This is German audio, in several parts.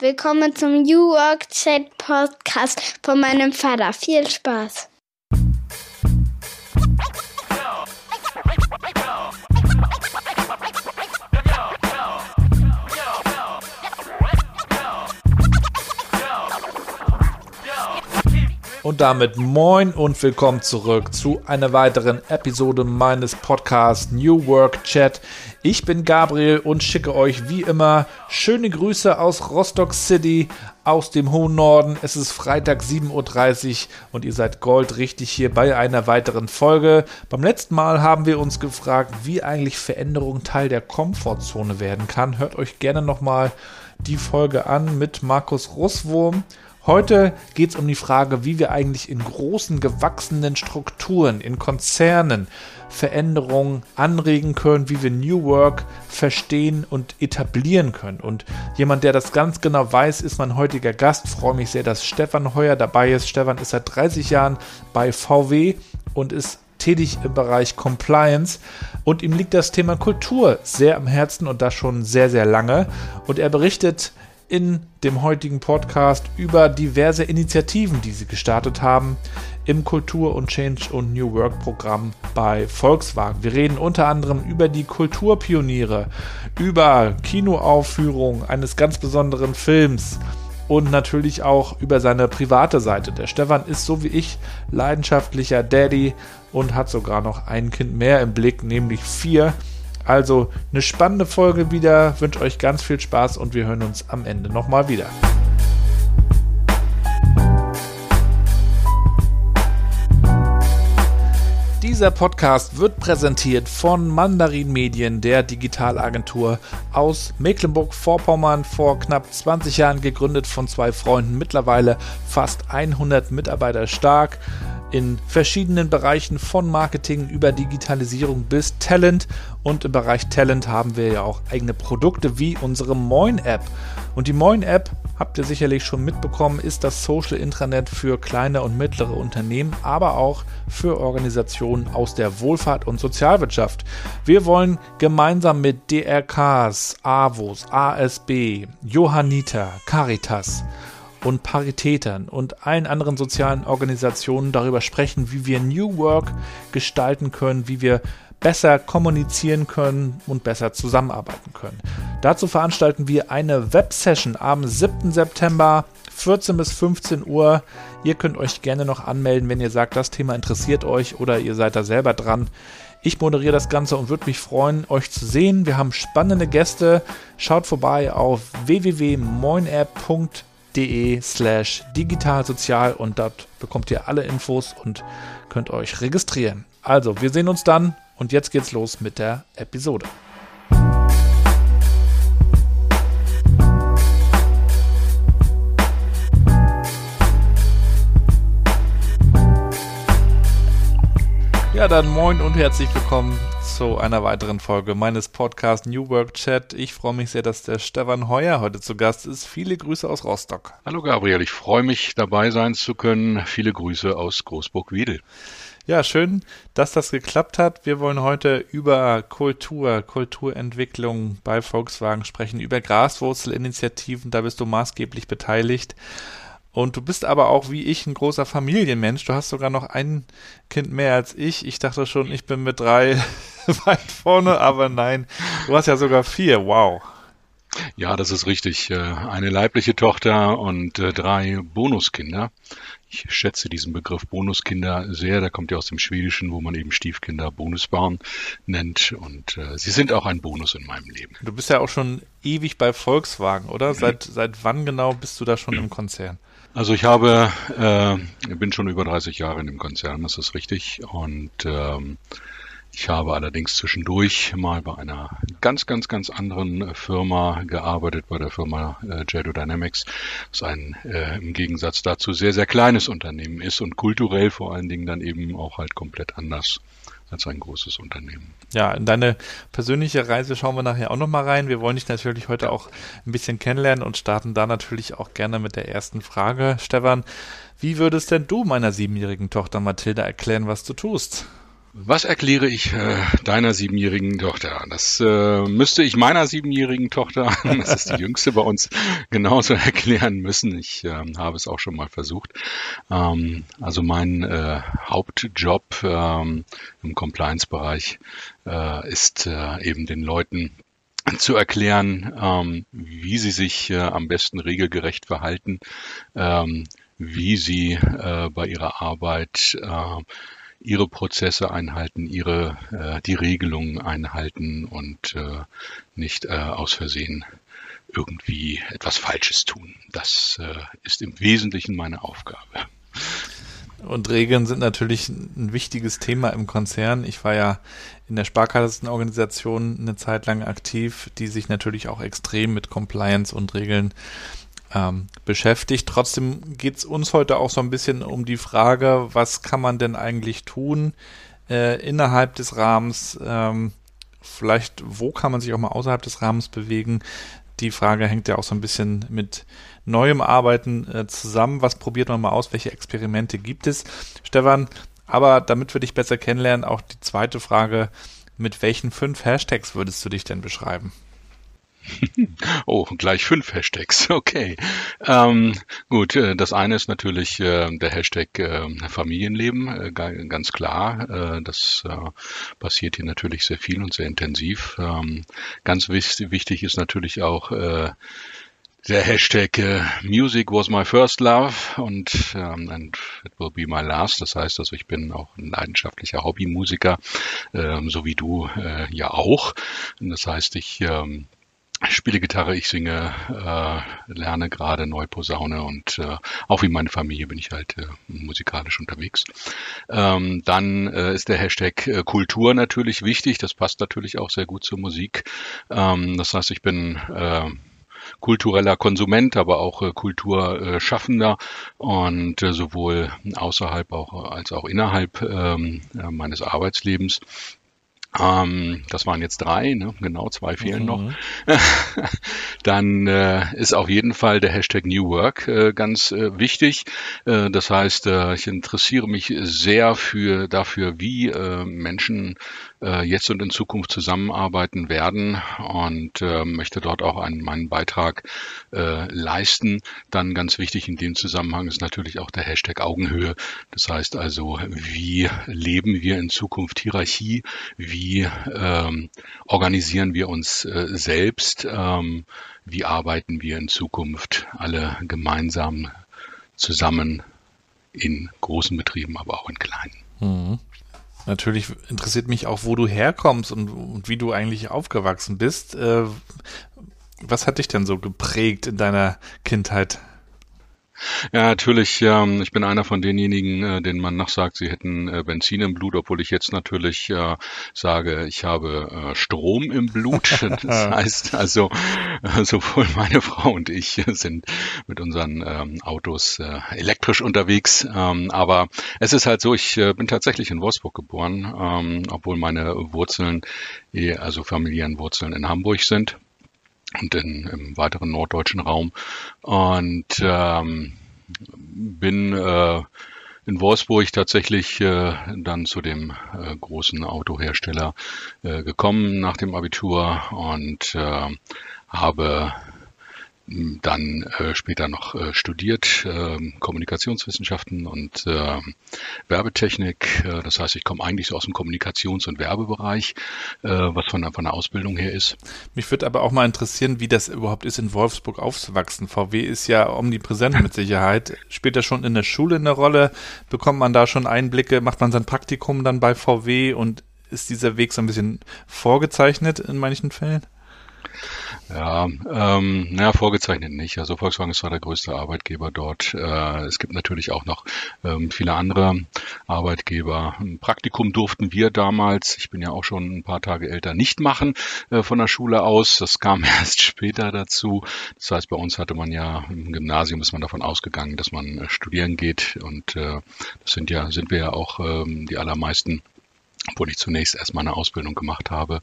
Willkommen zum New Work Chat Podcast von meinem Vater. Viel Spaß. Und damit moin und willkommen zurück zu einer weiteren Episode meines Podcasts New Work Chat. Ich bin Gabriel und schicke euch wie immer schöne Grüße aus Rostock City, aus dem hohen Norden. Es ist Freitag 7.30 Uhr und ihr seid goldrichtig hier bei einer weiteren Folge. Beim letzten Mal haben wir uns gefragt, wie eigentlich Veränderung Teil der Komfortzone werden kann. Hört euch gerne nochmal die Folge an mit Markus Russwurm. Heute geht es um die Frage, wie wir eigentlich in großen, gewachsenen Strukturen, in Konzernen Veränderungen anregen können, wie wir New Work verstehen und etablieren können. Und jemand, der das ganz genau weiß, ist mein heutiger Gast. Ich freue mich sehr, dass Stefan Heuer dabei ist. Stefan ist seit 30 Jahren bei VW und ist tätig im Bereich Compliance und ihm liegt das Thema Kultur sehr am Herzen und das schon sehr, sehr lange. Und er berichtet in dem heutigen Podcast über diverse Initiativen, die sie gestartet haben im Kultur- und Change- und New Work-Programm bei Volkswagen. Wir reden unter anderem über die Kulturpioniere, über Kinoaufführung eines ganz besonderen Films und natürlich auch über seine private Seite. Der Stefan ist so wie ich leidenschaftlicher Daddy und hat sogar noch ein Kind mehr im Blick, nämlich vier. Also eine spannende Folge wieder. Ich wünsche euch ganz viel Spaß und wir hören uns am Ende nochmal wieder. Dieser Podcast wird präsentiert von Mandarin Medien, der Digitalagentur aus Mecklenburg-Vorpommern, vor knapp 20 Jahren gegründet von zwei Freunden, mittlerweile fast 100 Mitarbeiter stark in verschiedenen Bereichen von Marketing über Digitalisierung bis Talent. Und im Bereich Talent haben wir ja auch eigene Produkte wie unsere Moin-App. Und die Moin-App, habt ihr sicherlich schon mitbekommen, ist das Social Intranet für kleine und mittlere Unternehmen, aber auch für Organisationen aus der Wohlfahrt und Sozialwirtschaft. Wir wollen gemeinsam mit DRKs, AWOS, ASB, Johanniter, Caritas, und Paritätern und allen anderen sozialen Organisationen darüber sprechen, wie wir New Work gestalten können, wie wir besser kommunizieren können und besser zusammenarbeiten können. Dazu veranstalten wir eine Websession am 7. September 14 bis 15 Uhr. Ihr könnt euch gerne noch anmelden, wenn ihr sagt, das Thema interessiert euch oder ihr seid da selber dran. Ich moderiere das Ganze und würde mich freuen, euch zu sehen. Wir haben spannende Gäste. Schaut vorbei auf www.moinapp.de de slash digitalsozial und dort bekommt ihr alle Infos und könnt euch registrieren. Also, wir sehen uns dann und jetzt geht's los mit der Episode. Ja, dann moin und herzlich willkommen zu einer weiteren Folge meines Podcasts New Work Chat. Ich freue mich sehr, dass der Stefan Heuer heute zu Gast ist. Viele Grüße aus Rostock. Hallo Gabriel, ich freue mich dabei sein zu können. Viele Grüße aus Großburg-Wiedel. Ja, schön, dass das geklappt hat. Wir wollen heute über Kultur, Kulturentwicklung bei Volkswagen sprechen, über Graswurzelinitiativen. Da bist du maßgeblich beteiligt. Und du bist aber auch wie ich ein großer Familienmensch. Du hast sogar noch ein Kind mehr als ich. Ich dachte schon, ich bin mit drei weit vorne, aber nein, du hast ja sogar vier. Wow. Ja, das ist richtig. Äh, eine leibliche Tochter und äh, drei Bonuskinder. Ich schätze diesen Begriff Bonuskinder sehr. Der kommt ja aus dem Schwedischen, wo man eben Stiefkinder Bonusbarn nennt. Und äh, sie sind auch ein Bonus in meinem Leben. Du bist ja auch schon ewig bei Volkswagen, oder? Seit, seit wann genau bist du da schon im Konzern? Also ich habe, äh, bin schon über 30 Jahre in dem Konzern, das ist richtig. Und ähm, ich habe allerdings zwischendurch mal bei einer ganz, ganz, ganz anderen Firma gearbeitet, bei der Firma äh, Jado Dynamics, was ein äh, im Gegensatz dazu sehr, sehr kleines Unternehmen ist und kulturell vor allen Dingen dann eben auch halt komplett anders als ein großes Unternehmen. Ja, in deine persönliche Reise schauen wir nachher auch nochmal rein. Wir wollen dich natürlich heute auch ein bisschen kennenlernen und starten da natürlich auch gerne mit der ersten Frage. Stefan, wie würdest denn du meiner siebenjährigen Tochter Mathilda erklären, was du tust? Was erkläre ich äh, deiner siebenjährigen Tochter? Das äh, müsste ich meiner siebenjährigen Tochter, das ist die jüngste bei uns, genauso erklären müssen. Ich äh, habe es auch schon mal versucht. Ähm, also mein äh, Hauptjob ähm, im Compliance-Bereich äh, ist äh, eben den Leuten zu erklären, ähm, wie sie sich äh, am besten regelgerecht verhalten, ähm, wie sie äh, bei ihrer Arbeit äh, ihre Prozesse einhalten, ihre äh, die Regelungen einhalten und äh, nicht äh, aus Versehen irgendwie etwas Falsches tun. Das äh, ist im Wesentlichen meine Aufgabe. Und Regeln sind natürlich ein wichtiges Thema im Konzern. Ich war ja in der Sparkassenorganisation eine Zeit lang aktiv, die sich natürlich auch extrem mit Compliance und Regeln ähm, beschäftigt. Trotzdem geht es uns heute auch so ein bisschen um die Frage, was kann man denn eigentlich tun äh, innerhalb des Rahmens? Ähm, vielleicht, wo kann man sich auch mal außerhalb des Rahmens bewegen? Die Frage hängt ja auch so ein bisschen mit neuem Arbeiten äh, zusammen. Was probiert man mal aus? Welche Experimente gibt es? Stefan, aber damit wir dich besser kennenlernen, auch die zweite Frage, mit welchen fünf Hashtags würdest du dich denn beschreiben? Oh, gleich fünf Hashtags. Okay. Ähm, gut, äh, das eine ist natürlich äh, der Hashtag äh, Familienleben, äh, ganz klar. Äh, das äh, passiert hier natürlich sehr viel und sehr intensiv. Ähm, ganz wichtig, ist natürlich auch der Hashtag äh, Music was my first love und ähm, and it will be my last. Das heißt also, ich bin auch ein leidenschaftlicher Hobbymusiker, ähm, so wie du äh, ja auch. Das heißt, ich ähm, spiele Gitarre, ich singe, äh, lerne gerade neu Posaune und äh, auch wie meine Familie bin ich halt äh, musikalisch unterwegs. Ähm, dann äh, ist der Hashtag äh, Kultur natürlich wichtig. Das passt natürlich auch sehr gut zur Musik. Ähm, das heißt, ich bin äh, kultureller Konsument, aber auch äh, Kulturschaffender und äh, sowohl außerhalb auch als auch innerhalb ähm, äh, meines Arbeitslebens ähm, das waren jetzt drei, ne? genau, zwei fehlen mhm. noch. Dann äh, ist auf jeden Fall der Hashtag New Work äh, ganz äh, wichtig. Äh, das heißt, äh, ich interessiere mich sehr für dafür, wie äh, Menschen äh, jetzt und in Zukunft zusammenarbeiten werden und äh, möchte dort auch einen, meinen Beitrag äh, leisten. Dann ganz wichtig in dem Zusammenhang ist natürlich auch der Hashtag Augenhöhe. Das heißt also, wie leben wir in Zukunft Hierarchie? Wie ähm, organisieren wir uns äh, selbst? Ähm, wie arbeiten wir in Zukunft alle gemeinsam zusammen in großen Betrieben, aber auch in kleinen? Mhm. Natürlich interessiert mich auch, wo du herkommst und, und wie du eigentlich aufgewachsen bist. Äh, was hat dich denn so geprägt in deiner Kindheit? Ja, natürlich. Ähm, ich bin einer von denjenigen, äh, denen man nachsagt, sie hätten äh, Benzin im Blut, obwohl ich jetzt natürlich äh, sage, ich habe äh, Strom im Blut. Das heißt also, äh, sowohl meine Frau und ich sind mit unseren ähm, Autos äh, elektrisch unterwegs. Ähm, aber es ist halt so, ich bin tatsächlich in Wolfsburg geboren, ähm, obwohl meine Wurzeln, eh, also familiären Wurzeln in Hamburg sind und in, im weiteren norddeutschen Raum. Und ähm, bin äh, in Wolfsburg tatsächlich äh, dann zu dem äh, großen Autohersteller äh, gekommen nach dem Abitur und äh, habe dann äh, später noch äh, studiert, äh, Kommunikationswissenschaften und äh, Werbetechnik. Äh, das heißt, ich komme eigentlich so aus dem Kommunikations- und Werbebereich, äh, was von, von der Ausbildung her ist. Mich würde aber auch mal interessieren, wie das überhaupt ist, in Wolfsburg aufzuwachsen. VW ist ja omnipräsent mit Sicherheit. Spielt das schon in der Schule eine Rolle? Bekommt man da schon Einblicke? Macht man sein Praktikum dann bei VW und ist dieser Weg so ein bisschen vorgezeichnet in manchen Fällen? Ja, ähm, naja, vorgezeichnet nicht. Also Volkswagen ist zwar der größte Arbeitgeber dort. Äh, es gibt natürlich auch noch ähm, viele andere Arbeitgeber. Ein Praktikum durften wir damals, ich bin ja auch schon ein paar Tage älter, nicht machen äh, von der Schule aus. Das kam erst später dazu. Das heißt, bei uns hatte man ja im Gymnasium ist man davon ausgegangen, dass man äh, studieren geht. Und äh, das sind ja, sind wir ja auch ähm, die allermeisten obwohl ich zunächst erstmal eine Ausbildung gemacht habe.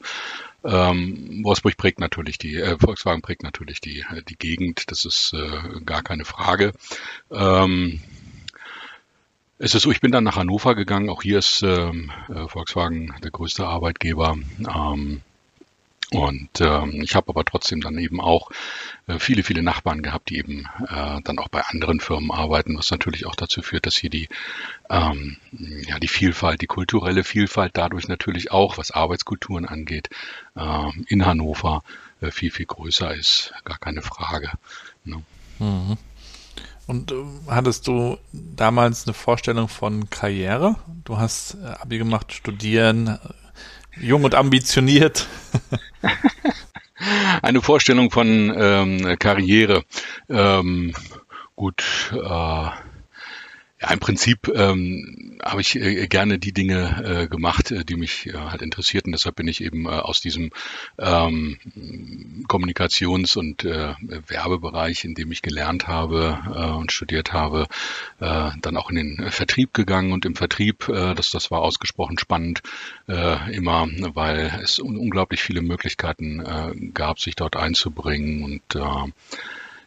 Ähm, Wolfsburg prägt natürlich die, äh, Volkswagen prägt natürlich die, äh, die Gegend, das ist äh, gar keine Frage. Ähm, Es ist so, ich bin dann nach Hannover gegangen. Auch hier ist ähm, äh, Volkswagen der größte Arbeitgeber. Ähm, und ähm, ich habe aber trotzdem dann eben auch äh, viele, viele Nachbarn gehabt, die eben äh, dann auch bei anderen Firmen arbeiten, was natürlich auch dazu führt, dass hier die, ähm, ja, die Vielfalt, die kulturelle Vielfalt dadurch natürlich auch, was Arbeitskulturen angeht, äh, in Hannover äh, viel, viel größer ist. Gar keine Frage. Ne? Mhm. Und äh, hattest du damals eine Vorstellung von Karriere? Du hast äh, Abi gemacht, studieren, Jung und ambitioniert. Eine Vorstellung von ähm, Karriere. Ähm, gut, äh, ja, im Prinzip ähm, habe ich äh, gerne die Dinge äh, gemacht, äh, die mich äh, halt interessierten. Deshalb bin ich eben äh, aus diesem ähm, Kommunikations- und äh, Werbebereich, in dem ich gelernt habe äh, und studiert habe, äh, dann auch in den Vertrieb gegangen. Und im Vertrieb, äh, das, das war ausgesprochen spannend, äh, immer, weil es un unglaublich viele Möglichkeiten äh, gab, sich dort einzubringen und äh,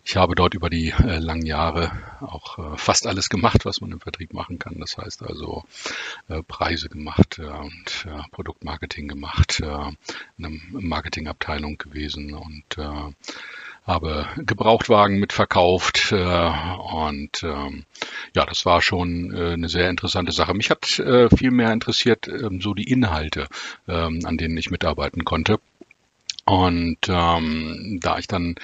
ich habe dort über die äh, langen Jahre auch äh, fast alles gemacht, was man im Vertrieb machen kann. Das heißt also äh, Preise gemacht äh, und äh, Produktmarketing gemacht, äh, in einer Marketingabteilung gewesen und habe Gebrauchtwagen mitverkauft und ähm, ja, das war schon eine sehr interessante Sache. Mich hat viel mehr interessiert äh, so die Inhalte, äh, an denen ich mitarbeiten konnte. Und ähm, da ich dann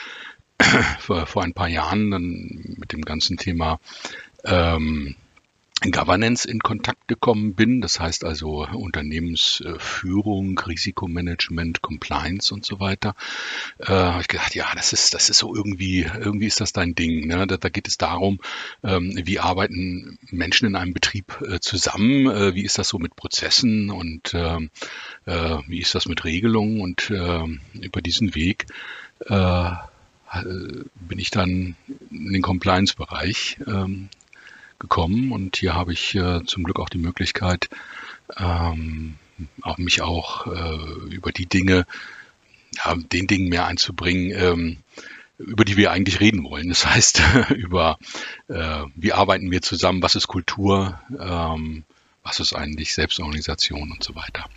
vor, vor ein paar Jahren dann mit dem ganzen Thema ähm, Governance in Kontakt gekommen bin. Das heißt also Unternehmensführung, Risikomanagement, Compliance und so weiter. Äh, habe ich gedacht, ja, das ist, das ist so irgendwie, irgendwie ist das dein Ding. Ne? Da, da geht es darum, ähm, wie arbeiten Menschen in einem Betrieb äh, zusammen? Äh, wie ist das so mit Prozessen und ähm, äh, wie ist das mit Regelungen? Und äh, über diesen Weg äh, bin ich dann in den Compliance-Bereich ähm, gekommen und hier habe ich äh, zum Glück auch die Möglichkeit, ähm, auch mich auch äh, über die Dinge, ja, den Dingen mehr einzubringen, ähm, über die wir eigentlich reden wollen. Das heißt, über äh, wie arbeiten wir zusammen, was ist Kultur, ähm, was ist eigentlich Selbstorganisation und so weiter.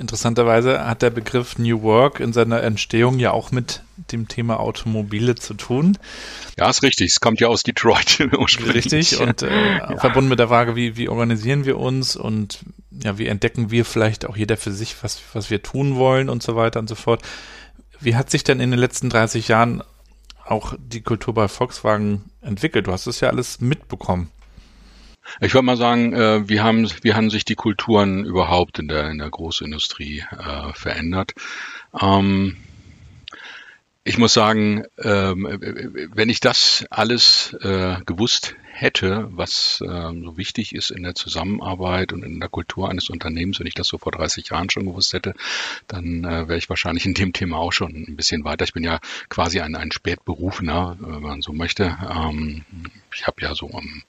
Interessanterweise hat der Begriff New Work in seiner Entstehung ja auch mit dem Thema Automobile zu tun. Ja, ist richtig. Es kommt ja aus Detroit ursprünglich. Richtig. Und äh, ja. verbunden mit der Frage, wie, wie organisieren wir uns und ja, wie entdecken wir vielleicht auch jeder für sich, was, was wir tun wollen und so weiter und so fort. Wie hat sich denn in den letzten 30 Jahren auch die Kultur bei Volkswagen entwickelt? Du hast es ja alles mitbekommen. Ich würde mal sagen, äh, wie, haben, wie haben sich die Kulturen überhaupt in der, in der Großindustrie äh, verändert? Ähm, ich muss sagen, ähm, wenn ich das alles äh, gewusst hätte, was äh, so wichtig ist in der Zusammenarbeit und in der Kultur eines Unternehmens, wenn ich das so vor 30 Jahren schon gewusst hätte, dann äh, wäre ich wahrscheinlich in dem Thema auch schon ein bisschen weiter. Ich bin ja quasi ein, ein Spätberufener, wenn man so möchte. Ähm, ich habe ja so am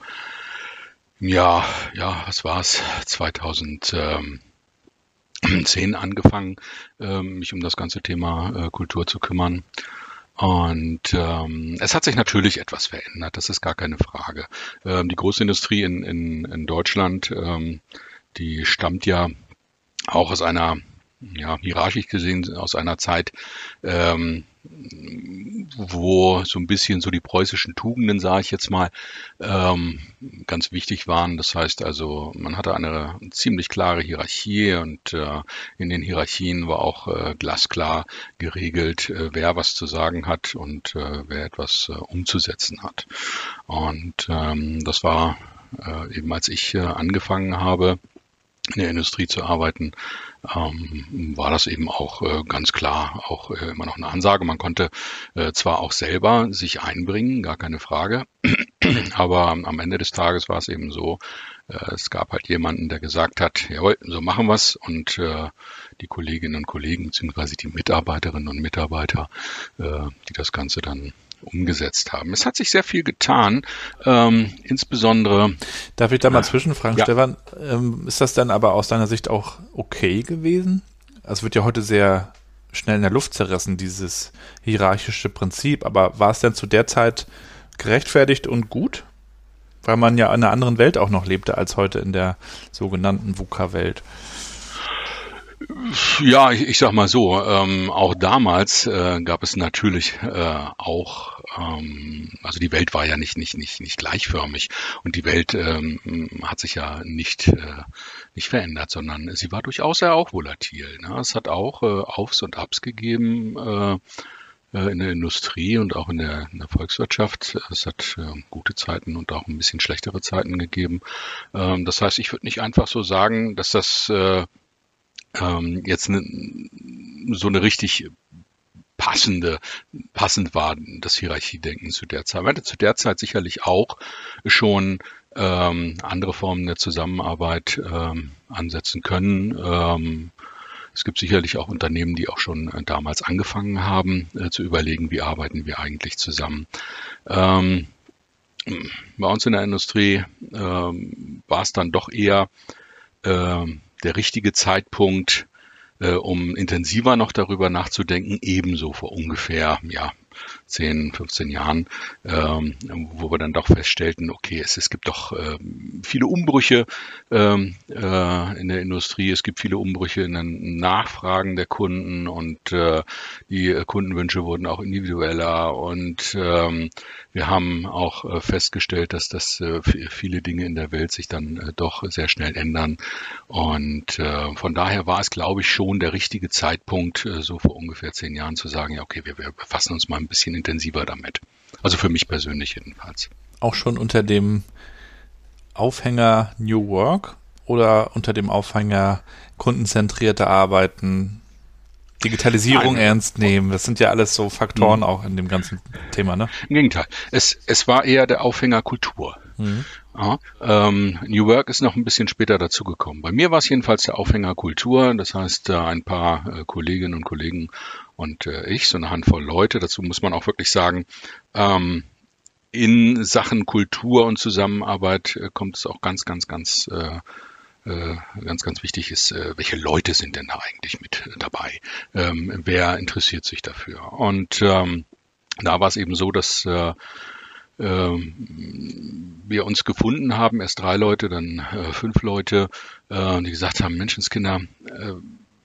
ja, ja, was war's? 2010 angefangen, ähm, mich um das ganze Thema äh, Kultur zu kümmern. Und ähm, es hat sich natürlich etwas verändert, das ist gar keine Frage. Ähm, die Großindustrie in, in, in Deutschland, ähm, die stammt ja auch aus einer ja, hierarchisch gesehen aus einer Zeit, ähm, wo so ein bisschen so die preußischen Tugenden, sage ich jetzt mal, ähm, ganz wichtig waren. Das heißt also, man hatte eine ziemlich klare Hierarchie und äh, in den Hierarchien war auch äh, glasklar geregelt, äh, wer was zu sagen hat und äh, wer etwas äh, umzusetzen hat. Und ähm, das war äh, eben, als ich angefangen habe, in der Industrie zu arbeiten, ähm, war das eben auch äh, ganz klar auch äh, immer noch eine Ansage. Man konnte äh, zwar auch selber sich einbringen, gar keine Frage, aber am Ende des Tages war es eben so, äh, es gab halt jemanden, der gesagt hat, jawohl, so machen wir's und äh, die Kolleginnen und Kollegen beziehungsweise die Mitarbeiterinnen und Mitarbeiter, äh, die das Ganze dann umgesetzt haben. Es hat sich sehr viel getan, ähm, insbesondere. Darf ich da mal zwischenfragen, ja. Stefan? Ähm, ist das dann aber aus deiner Sicht auch okay gewesen? Also wird ja heute sehr schnell in der Luft zerrissen, dieses hierarchische Prinzip. Aber war es denn zu der Zeit gerechtfertigt und gut? weil man ja in einer anderen Welt auch noch lebte als heute in der sogenannten VUCA-Welt. Ja, ich, ich sag mal so, ähm, auch damals äh, gab es natürlich äh, auch, ähm, also die Welt war ja nicht, nicht, nicht, nicht gleichförmig und die Welt ähm, hat sich ja nicht, äh, nicht verändert, sondern sie war durchaus ja auch volatil. Ne? Es hat auch äh, Aufs und Abs gegeben äh, äh in der Industrie und auch in der, in der Volkswirtschaft. Es hat äh, gute Zeiten und auch ein bisschen schlechtere Zeiten gegeben. Ähm, das heißt, ich würde nicht einfach so sagen, dass das äh, ähm, jetzt ne, so eine richtig passende, passend war das Hierarchiedenken zu der Zeit. Man hätte zu der Zeit sicherlich auch schon ähm, andere Formen der Zusammenarbeit ähm, ansetzen können. Ähm, es gibt sicherlich auch Unternehmen, die auch schon äh, damals angefangen haben, äh, zu überlegen, wie arbeiten wir eigentlich zusammen. Ähm, bei uns in der Industrie ähm, war es dann doch eher ähm, der richtige Zeitpunkt, äh, um intensiver noch darüber nachzudenken, ebenso vor ungefähr ja, 10, 15 Jahren, ähm, wo wir dann doch feststellten, okay, es, es gibt doch ähm, viele Umbrüche ähm, äh, in der Industrie, es gibt viele Umbrüche in den Nachfragen der Kunden und äh, die Kundenwünsche wurden auch individueller. Und ähm, wir haben auch äh, festgestellt, dass das äh, viele Dinge in der Welt sich dann äh, doch sehr schnell ändern. Und äh, von daher war es, glaube ich, schon der richtige Zeitpunkt, äh, so vor ungefähr zehn Jahren zu sagen, ja, okay, wir, wir befassen uns mal ein bisschen intensiver damit. Also für mich persönlich jedenfalls. Auch schon unter dem Aufhänger New Work oder unter dem Aufhänger kundenzentrierte Arbeiten, Digitalisierung Nein. ernst nehmen. Das sind ja alles so Faktoren mhm. auch in dem ganzen Thema, ne? Im Gegenteil. Es, es war eher der Aufhänger Kultur. Mhm. Ja, ähm, New Work ist noch ein bisschen später dazugekommen. Bei mir war es jedenfalls der Aufhänger Kultur. Das heißt, äh, ein paar äh, Kolleginnen und Kollegen und äh, ich, so eine Handvoll Leute. Dazu muss man auch wirklich sagen, ähm, in Sachen Kultur und Zusammenarbeit äh, kommt es auch ganz, ganz, ganz äh, äh, ganz, ganz wichtig ist, äh, welche Leute sind denn da eigentlich mit dabei? Ähm, wer interessiert sich dafür? Und ähm, da war es eben so, dass äh, ähm, wir uns gefunden haben, erst drei Leute, dann äh, fünf Leute, äh, die gesagt haben, Menschenskinder, äh,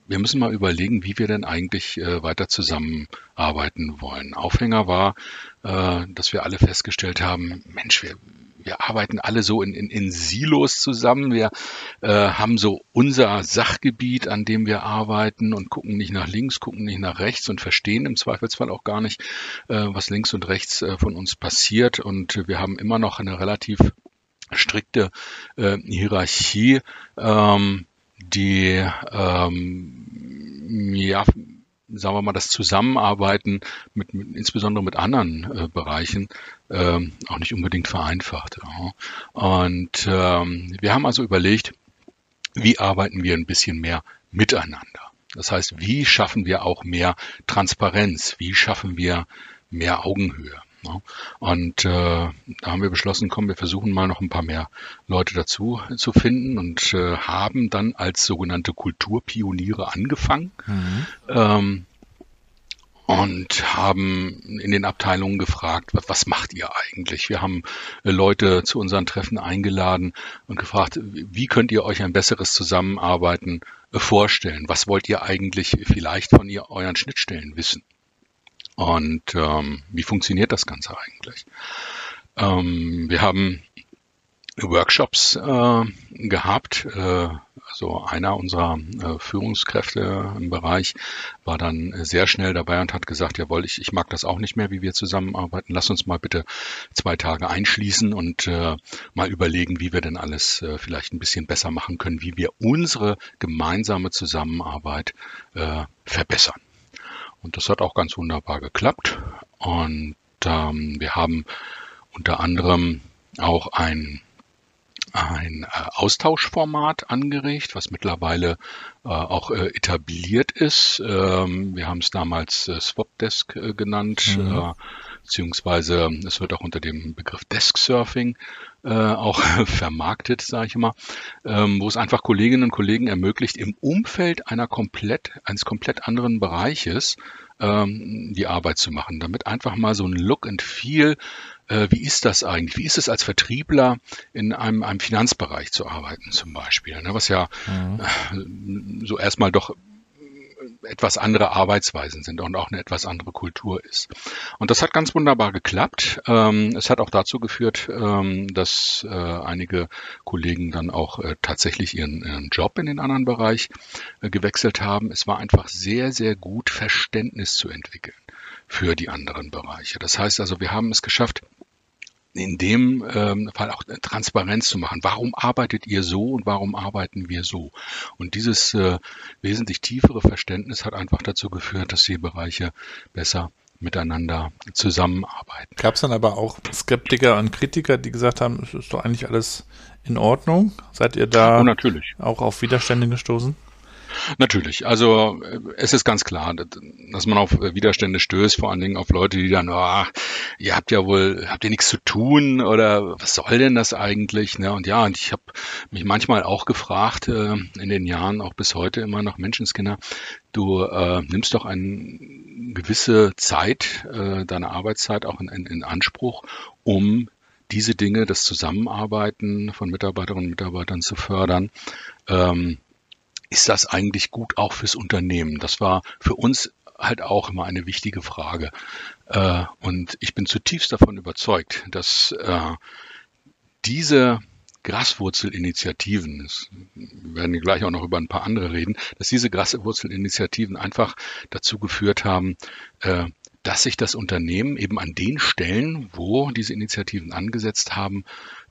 wir müssen mal überlegen, wie wir denn eigentlich äh, weiter zusammenarbeiten wollen. Aufhänger war, äh, dass wir alle festgestellt haben, Mensch, wir, wir arbeiten alle so in, in, in Silos zusammen. Wir äh, haben so unser Sachgebiet, an dem wir arbeiten und gucken nicht nach links, gucken nicht nach rechts und verstehen im Zweifelsfall auch gar nicht, äh, was links und rechts äh, von uns passiert. Und wir haben immer noch eine relativ strikte äh, Hierarchie. Ähm, die ähm, ja sagen wir mal, das Zusammenarbeiten mit, mit insbesondere mit anderen äh, Bereichen ähm, auch nicht unbedingt vereinfacht. Ja. Und ähm, wir haben also überlegt, wie arbeiten wir ein bisschen mehr miteinander? Das heißt, wie schaffen wir auch mehr Transparenz? Wie schaffen wir mehr Augenhöhe? Ne? Und äh, da haben wir beschlossen, komm, wir versuchen mal noch ein paar mehr Leute dazu zu finden und äh, haben dann als sogenannte Kulturpioniere angefangen. Mhm. Ähm, und haben in den Abteilungen gefragt, was, was macht ihr eigentlich? Wir haben äh, Leute zu unseren Treffen eingeladen und gefragt, wie könnt ihr euch ein besseres Zusammenarbeiten äh, vorstellen? Was wollt ihr eigentlich vielleicht von ihr, euren Schnittstellen wissen? Und ähm, wie funktioniert das Ganze eigentlich? Ähm, wir haben Workshops äh, gehabt. Äh, also einer unserer äh, Führungskräfte im Bereich war dann sehr schnell dabei und hat gesagt, jawohl, ich, ich mag das auch nicht mehr, wie wir zusammenarbeiten. Lass uns mal bitte zwei Tage einschließen und äh, mal überlegen, wie wir denn alles äh, vielleicht ein bisschen besser machen können, wie wir unsere gemeinsame Zusammenarbeit äh, verbessern. Und das hat auch ganz wunderbar geklappt. Und ähm, wir haben unter anderem auch ein ein äh, Austauschformat angeregt, was mittlerweile äh, auch äh, etabliert ist. Ähm, wir haben es damals äh, Swapdesk äh, genannt, mhm. Äh, beziehungsweise es wird auch unter dem Begriff Desk Surfing äh, auch vermarktet, sage ich mal, ähm, wo es einfach Kolleginnen und Kollegen ermöglicht, im Umfeld einer komplett, eines komplett anderen Bereiches ähm, die Arbeit zu machen, damit einfach mal so ein Look and Feel äh, wie ist das eigentlich? Wie ist es als Vertriebler in einem, einem Finanzbereich zu arbeiten zum Beispiel? Ne, was ja mhm. so erstmal doch etwas andere Arbeitsweisen sind und auch eine etwas andere Kultur ist. Und das hat ganz wunderbar geklappt. Ähm, es hat auch dazu geführt, ähm, dass äh, einige Kollegen dann auch äh, tatsächlich ihren, ihren, Job in den anderen Bereich äh, gewechselt haben. Es war einfach sehr, sehr gut Verständnis zu entwickeln für die anderen Bereiche. Das heißt also, wir haben es geschafft, in dem ähm, Fall auch Transparenz zu machen. Warum arbeitet ihr so und warum arbeiten wir so? Und dieses äh, wesentlich tiefere Verständnis hat einfach dazu geführt, dass die Bereiche besser miteinander zusammenarbeiten. Gab es dann aber auch Skeptiker und Kritiker, die gesagt haben, es ist doch eigentlich alles in Ordnung? Seid ihr da oh, auch auf Widerstände gestoßen? Natürlich. Also äh, es ist ganz klar, dass man auf Widerstände stößt, vor allen Dingen auf Leute, die dann, oh, ihr habt ja wohl, habt ihr nichts zu tun oder was soll denn das eigentlich? Ne? Und ja, und ich habe mich manchmal auch gefragt, äh, in den Jahren, auch bis heute immer noch Menschenskinder, du äh, nimmst doch eine gewisse Zeit, äh, deine Arbeitszeit auch in, in, in Anspruch, um diese Dinge, das Zusammenarbeiten von Mitarbeiterinnen und Mitarbeitern zu fördern. Ähm, ist das eigentlich gut auch fürs Unternehmen? Das war für uns halt auch immer eine wichtige Frage. Äh, und ich bin zutiefst davon überzeugt, dass äh, diese Graswurzelinitiativen, wir werden gleich auch noch über ein paar andere reden, dass diese Graswurzelinitiativen einfach dazu geführt haben, äh, dass sich das Unternehmen eben an den Stellen, wo diese Initiativen angesetzt haben,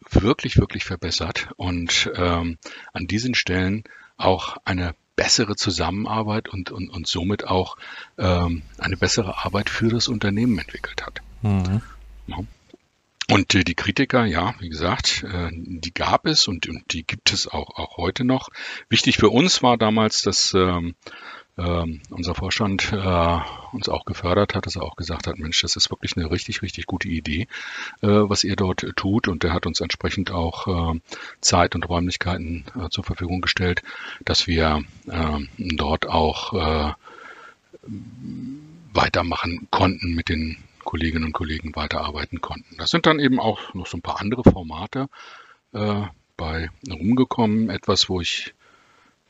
wirklich, wirklich verbessert und ähm, an diesen Stellen auch eine bessere Zusammenarbeit und, und, und somit auch ähm, eine bessere Arbeit für das Unternehmen entwickelt hat. Mhm. Ja. Und äh, die Kritiker, ja, wie gesagt, äh, die gab es und, und die gibt es auch, auch heute noch. Wichtig für uns war damals, dass ähm, ähm, unser Vorstand äh, uns auch gefördert hat, dass er auch gesagt hat, Mensch, das ist wirklich eine richtig, richtig gute Idee, äh, was ihr dort äh, tut. Und der hat uns entsprechend auch äh, Zeit und Räumlichkeiten äh, zur Verfügung gestellt, dass wir ähm, dort auch äh, weitermachen konnten mit den Kolleginnen und Kollegen weiterarbeiten konnten. Das sind dann eben auch noch so ein paar andere Formate bei rumgekommen. Etwas, wo ich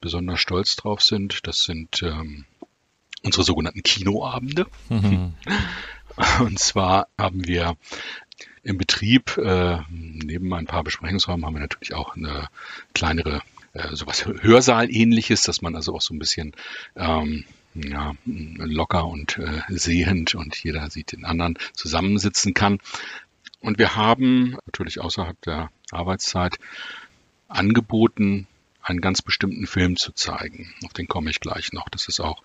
besonders stolz drauf sind. Das sind ähm, unsere sogenannten Kinoabende. Mhm. Und zwar haben wir im Betrieb, äh, neben ein paar Besprechungsräumen, haben wir natürlich auch eine kleinere, äh, sowas Hörsaal-ähnliches, dass man also auch so ein bisschen ähm, ja, locker und äh, sehend und jeder sieht den anderen zusammensitzen kann. Und wir haben natürlich außerhalb der Arbeitszeit angeboten, einen ganz bestimmten Film zu zeigen. Auf den komme ich gleich noch. Das ist auch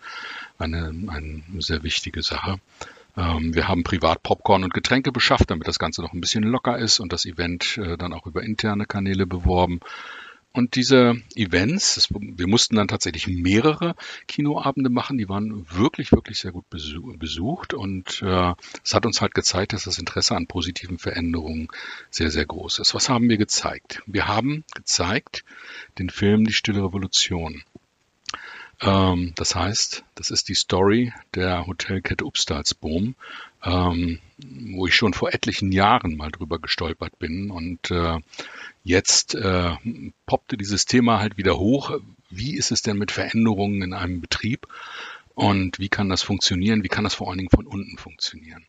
eine, eine sehr wichtige Sache. Ähm, wir haben privat Popcorn und Getränke beschafft, damit das Ganze noch ein bisschen locker ist und das Event äh, dann auch über interne Kanäle beworben. Und diese Events, das, wir mussten dann tatsächlich mehrere Kinoabende machen, die waren wirklich, wirklich sehr gut besucht und äh, es hat uns halt gezeigt, dass das Interesse an positiven Veränderungen sehr, sehr groß ist. Was haben wir gezeigt? Wir haben gezeigt den Film Die Stille Revolution. Ähm, das heißt, das ist die Story der Hotelkette Upstalsboom, ähm, wo ich schon vor etlichen Jahren mal drüber gestolpert bin und äh, Jetzt äh, poppte dieses Thema halt wieder hoch. Wie ist es denn mit Veränderungen in einem Betrieb? Und wie kann das funktionieren? Wie kann das vor allen Dingen von unten funktionieren?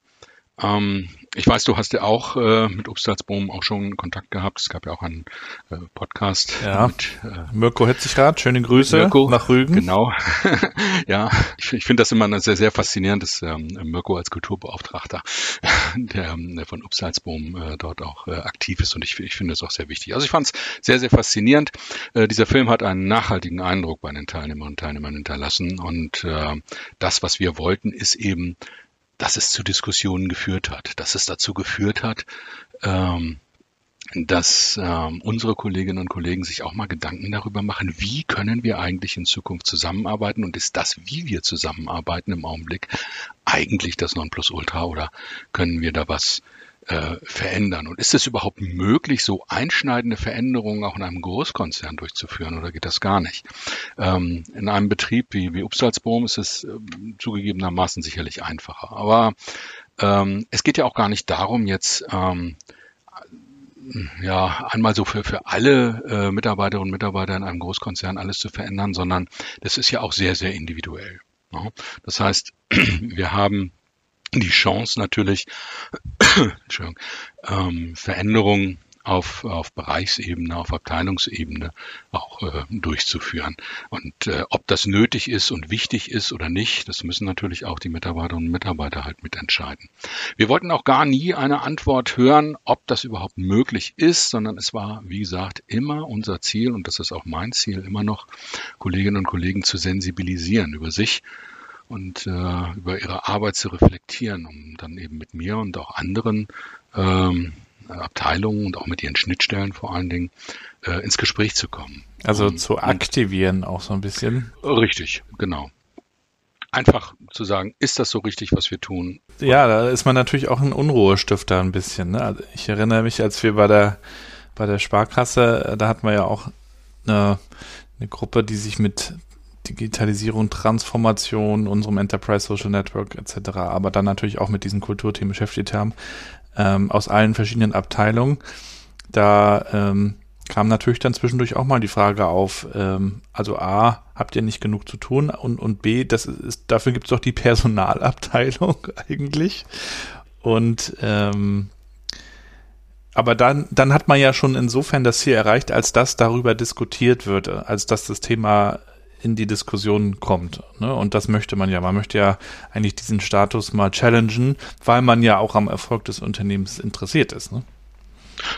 Ähm, ich weiß, du hast ja auch äh, mit Obstalsboom auch schon Kontakt gehabt. Es gab ja auch einen äh, Podcast. Ja. Mit, äh, Mirko Hitzigrad, schöne Grüße Mirko, nach Rügen. Genau. ja, ich, ich finde das immer sehr, sehr faszinierend, dass ähm, Mirko als Kulturbeauftragter der, der von Obstalsboom äh, dort auch äh, aktiv ist und ich, ich finde es auch sehr wichtig. Also ich fand es sehr, sehr faszinierend. Äh, dieser Film hat einen nachhaltigen Eindruck bei den Teilnehmerinnen und Teilnehmern hinterlassen und äh, das, was wir wollten, ist eben dass es zu Diskussionen geführt hat, dass es dazu geführt hat, ähm, dass ähm, unsere Kolleginnen und Kollegen sich auch mal Gedanken darüber machen, wie können wir eigentlich in Zukunft zusammenarbeiten und ist das, wie wir zusammenarbeiten im Augenblick, eigentlich das Nonplusultra oder können wir da was äh, verändern? Und ist es überhaupt möglich, so einschneidende Veränderungen auch in einem Großkonzern durchzuführen oder geht das gar nicht? Ähm, in einem Betrieb wie, wie Upsalzboom ist es äh, zugegebenermaßen sicherlich einfacher. Aber ähm, es geht ja auch gar nicht darum, jetzt ähm, ja, einmal so für, für alle äh, Mitarbeiterinnen und Mitarbeiter in einem Großkonzern alles zu verändern, sondern das ist ja auch sehr, sehr individuell. Ja. Ne? Das heißt, wir haben die Chance natürlich, ähm, Veränderungen auf, auf Bereichsebene, auf Abteilungsebene auch äh, durchzuführen. Und äh, ob das nötig ist und wichtig ist oder nicht, das müssen natürlich auch die Mitarbeiterinnen und Mitarbeiter halt mitentscheiden. Wir wollten auch gar nie eine Antwort hören, ob das überhaupt möglich ist, sondern es war, wie gesagt, immer unser Ziel, und das ist auch mein Ziel, immer noch Kolleginnen und Kollegen zu sensibilisieren über sich und äh, über ihre Arbeit zu reflektieren, um dann eben mit mir und auch anderen ähm, Abteilungen und auch mit ihren Schnittstellen vor allen Dingen äh, ins Gespräch zu kommen. Also und, zu aktivieren auch so ein bisschen. Richtig, genau. Einfach zu sagen, ist das so richtig, was wir tun? Ja, da ist man natürlich auch ein Unruhestifter ein bisschen. Ne? Also ich erinnere mich, als wir bei der bei der Sparkasse, äh, da hatten wir ja auch eine, eine Gruppe, die sich mit Digitalisierung, Transformation, unserem Enterprise Social Network etc., aber dann natürlich auch mit diesen Kulturthemen beschäftigt haben ähm, aus allen verschiedenen Abteilungen. Da ähm, kam natürlich dann zwischendurch auch mal die Frage auf, ähm, also A, habt ihr nicht genug zu tun und, und B, das ist, dafür gibt es doch die Personalabteilung eigentlich. Und ähm, aber dann, dann hat man ja schon insofern das Ziel erreicht, als dass darüber diskutiert wird, als dass das Thema in die Diskussion kommt. Ne? Und das möchte man ja. Man möchte ja eigentlich diesen Status mal challengen, weil man ja auch am Erfolg des Unternehmens interessiert ist. Ne?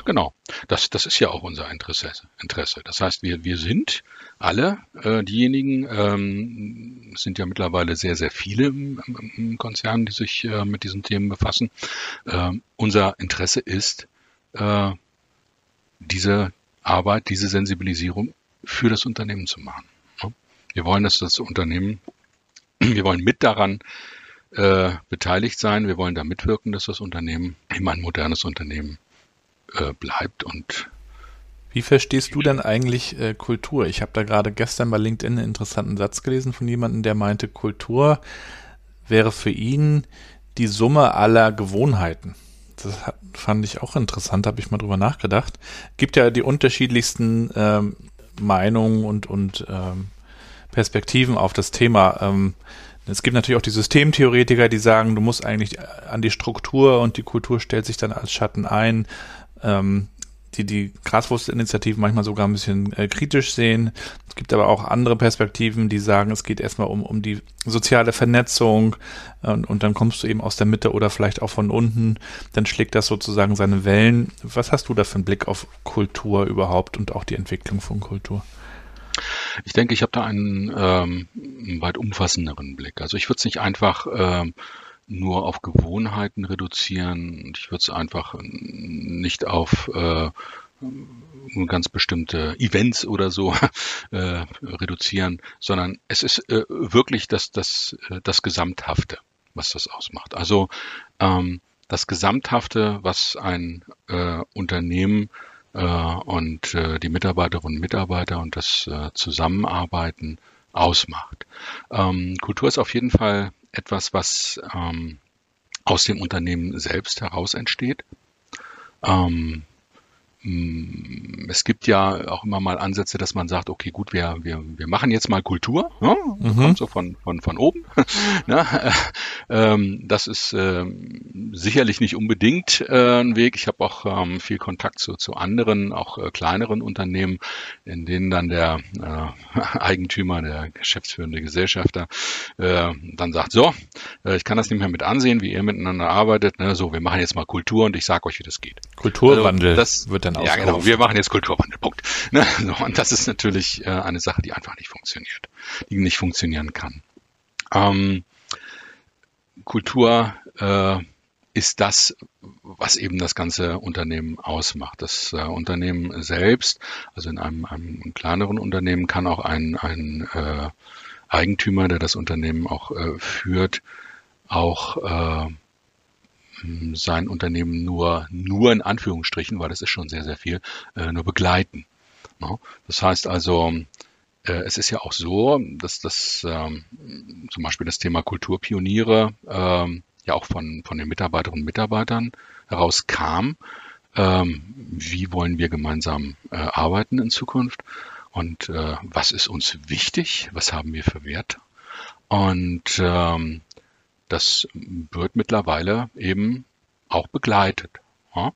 Genau, das, das ist ja auch unser Interesse. Interesse. Das heißt, wir, wir sind alle äh, diejenigen, ähm, sind ja mittlerweile sehr, sehr viele im, im Konzern, die sich äh, mit diesen Themen befassen. Äh, unser Interesse ist, äh, diese Arbeit, diese Sensibilisierung für das Unternehmen zu machen. Wir wollen, dass das Unternehmen, wir wollen mit daran äh, beteiligt sein. Wir wollen da mitwirken, dass das Unternehmen immer ein modernes Unternehmen äh, bleibt und wie verstehst du denn eigentlich äh, Kultur? Ich habe da gerade gestern bei LinkedIn einen interessanten Satz gelesen von jemandem, der meinte, Kultur wäre für ihn die Summe aller Gewohnheiten. Das hat, fand ich auch interessant, habe ich mal drüber nachgedacht. Gibt ja die unterschiedlichsten ähm, Meinungen und, und ähm, Perspektiven auf das Thema. Ähm, es gibt natürlich auch die Systemtheoretiker, die sagen, du musst eigentlich an die Struktur und die Kultur stellt sich dann als Schatten ein. Ähm, die die Graswurstinitiativen manchmal sogar ein bisschen äh, kritisch sehen. Es gibt aber auch andere Perspektiven, die sagen, es geht erstmal um, um die soziale Vernetzung und, und dann kommst du eben aus der Mitte oder vielleicht auch von unten, dann schlägt das sozusagen seine Wellen. Was hast du da für einen Blick auf Kultur überhaupt und auch die Entwicklung von Kultur? Ich denke, ich habe da einen ähm, weit umfassenderen Blick. Also ich würde es nicht einfach ähm, nur auf Gewohnheiten reduzieren. Ich würde es einfach nicht auf äh, ganz bestimmte Events oder so äh, reduzieren, sondern es ist äh, wirklich das, das, äh, das Gesamthafte, was das ausmacht. Also ähm, das Gesamthafte, was ein äh, Unternehmen äh, und äh, die Mitarbeiterinnen und Mitarbeiter und das äh, Zusammenarbeiten ausmacht. Ähm, Kultur ist auf jeden Fall etwas, was ähm, aus dem Unternehmen selbst heraus entsteht. Ähm, es gibt ja auch immer mal Ansätze, dass man sagt, okay, gut, wir, wir, wir machen jetzt mal Kultur, ja? mhm. kommt so von, von, von oben. ne? ähm, das ist ähm, sicherlich nicht unbedingt äh, ein Weg. Ich habe auch ähm, viel Kontakt zu, zu anderen, auch äh, kleineren Unternehmen, in denen dann der äh, Eigentümer, der geschäftsführende Gesellschafter äh, dann sagt, so, äh, ich kann das nicht mehr mit ansehen, wie ihr miteinander arbeitet. Ne? So, wir machen jetzt mal Kultur und ich sage euch, wie das geht. Kulturwandel also, das wird dann dann Ja, genau. Wir machen jetzt Kulturwandel. Punkt. Ne? So, und das ist natürlich äh, eine Sache, die einfach nicht funktioniert, die nicht funktionieren kann. Ähm, Kultur äh, ist das, was eben das ganze Unternehmen ausmacht. Das äh, Unternehmen selbst, also in einem, einem kleineren Unternehmen, kann auch ein, ein äh, Eigentümer, der das Unternehmen auch äh, führt, auch äh, sein Unternehmen nur, nur in Anführungsstrichen, weil das ist schon sehr, sehr viel, äh, nur begleiten. No? Das heißt also, äh, es ist ja auch so, dass das ähm, zum Beispiel das Thema Kulturpioniere ähm, ja auch von, von den Mitarbeiterinnen und Mitarbeitern heraus kam, ähm, wie wollen wir gemeinsam äh, arbeiten in Zukunft und was ist uns wichtig, was haben wir für Werte. Und ähm, das wird mittlerweile eben auch begleitet. Ja?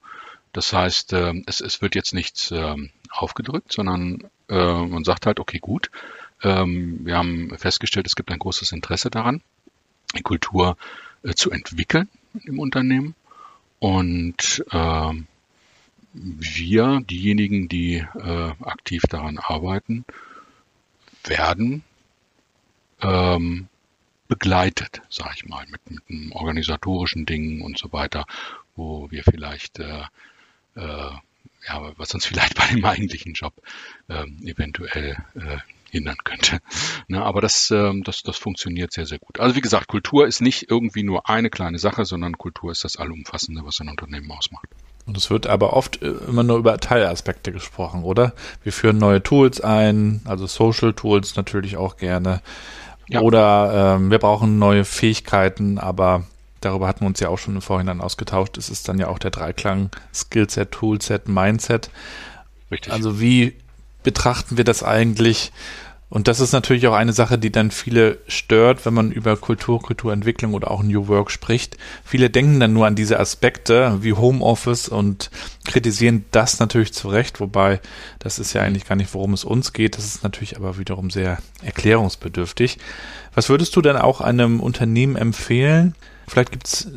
Das heißt, äh, es, es wird jetzt nichts äh, aufgedrückt, sondern äh, man sagt halt, okay, gut, ähm, wir haben festgestellt, es gibt ein großes Interesse daran, die Kultur äh, zu entwickeln im Unternehmen. Und äh, wir, diejenigen, die aktiv daran arbeiten, werden ähm, begleitet, sage ich mal, mit, mit einem organisatorischen Dingen und so weiter, wo wir vielleicht äh, äh, ja, was uns vielleicht bei dem eigentlichen Job äh, eventuell äh, hindern könnte. Ne, aber das, ähm, das, das funktioniert sehr, sehr gut. Also wie gesagt, Kultur ist nicht irgendwie nur eine kleine Sache, sondern Kultur ist das Allumfassende, was ein Unternehmen ausmacht. Und es wird aber oft äh, immer nur über Teilaspekte gesprochen, oder? Wir führen neue Tools ein, also Social Tools natürlich auch gerne. Ja. Oder ähm, wir brauchen neue Fähigkeiten, aber darüber hatten wir uns ja auch schon im Vorhinein ausgetauscht. Es ist dann ja auch der Dreiklang Skillset, Toolset, Mindset. Richtig. Also wie betrachten wir das eigentlich? Und das ist natürlich auch eine Sache, die dann viele stört, wenn man über Kultur, Kulturentwicklung oder auch New Work spricht. Viele denken dann nur an diese Aspekte wie Homeoffice und kritisieren das natürlich zu Recht, wobei das ist ja eigentlich gar nicht, worum es uns geht. Das ist natürlich aber wiederum sehr erklärungsbedürftig. Was würdest du denn auch einem Unternehmen empfehlen? Vielleicht gibt es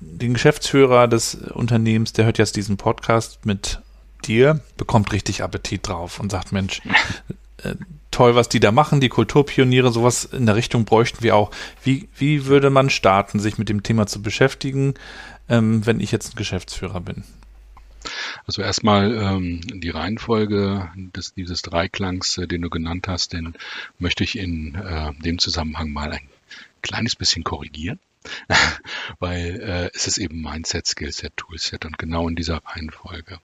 den Geschäftsführer des Unternehmens, der hört jetzt diesen Podcast mit dir, bekommt richtig Appetit drauf und sagt, Mensch, toll, was die da machen, die Kulturpioniere, sowas in der Richtung bräuchten wir auch. Wie, wie würde man starten, sich mit dem Thema zu beschäftigen, ähm, wenn ich jetzt ein Geschäftsführer bin? Also erstmal ähm, die Reihenfolge des, dieses Dreiklangs, äh, den du genannt hast, den möchte ich in äh, dem Zusammenhang mal ein kleines bisschen korrigieren. weil äh, es ist eben Mindset, Skillset, Toolset und genau in dieser Reihenfolge.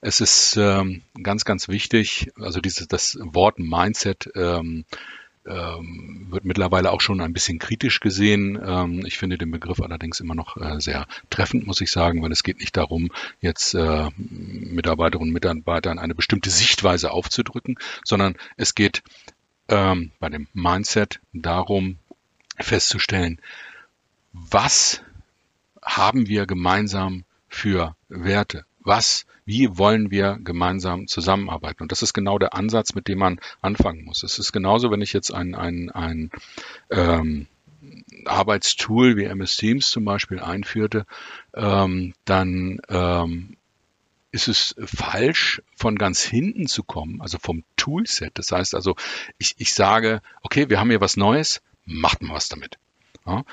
Es ist ähm, ganz, ganz wichtig, also dieses, das Wort Mindset ähm, ähm, wird mittlerweile auch schon ein bisschen kritisch gesehen. Ähm, ich finde den Begriff allerdings immer noch äh, sehr treffend, muss ich sagen, weil es geht nicht darum, jetzt äh, Mitarbeiterinnen und Mitarbeitern eine bestimmte Sichtweise aufzudrücken, sondern es geht ähm, bei dem Mindset darum, festzustellen, was haben wir gemeinsam für Werte? Was, wie wollen wir gemeinsam zusammenarbeiten? Und das ist genau der Ansatz, mit dem man anfangen muss. Es ist genauso, wenn ich jetzt ein, ein, ein ähm, Arbeitstool wie MS Teams zum Beispiel einführte, ähm, dann ähm, ist es falsch, von ganz hinten zu kommen, also vom Toolset. Das heißt also, ich, ich sage, okay, wir haben hier was Neues, macht mal was damit.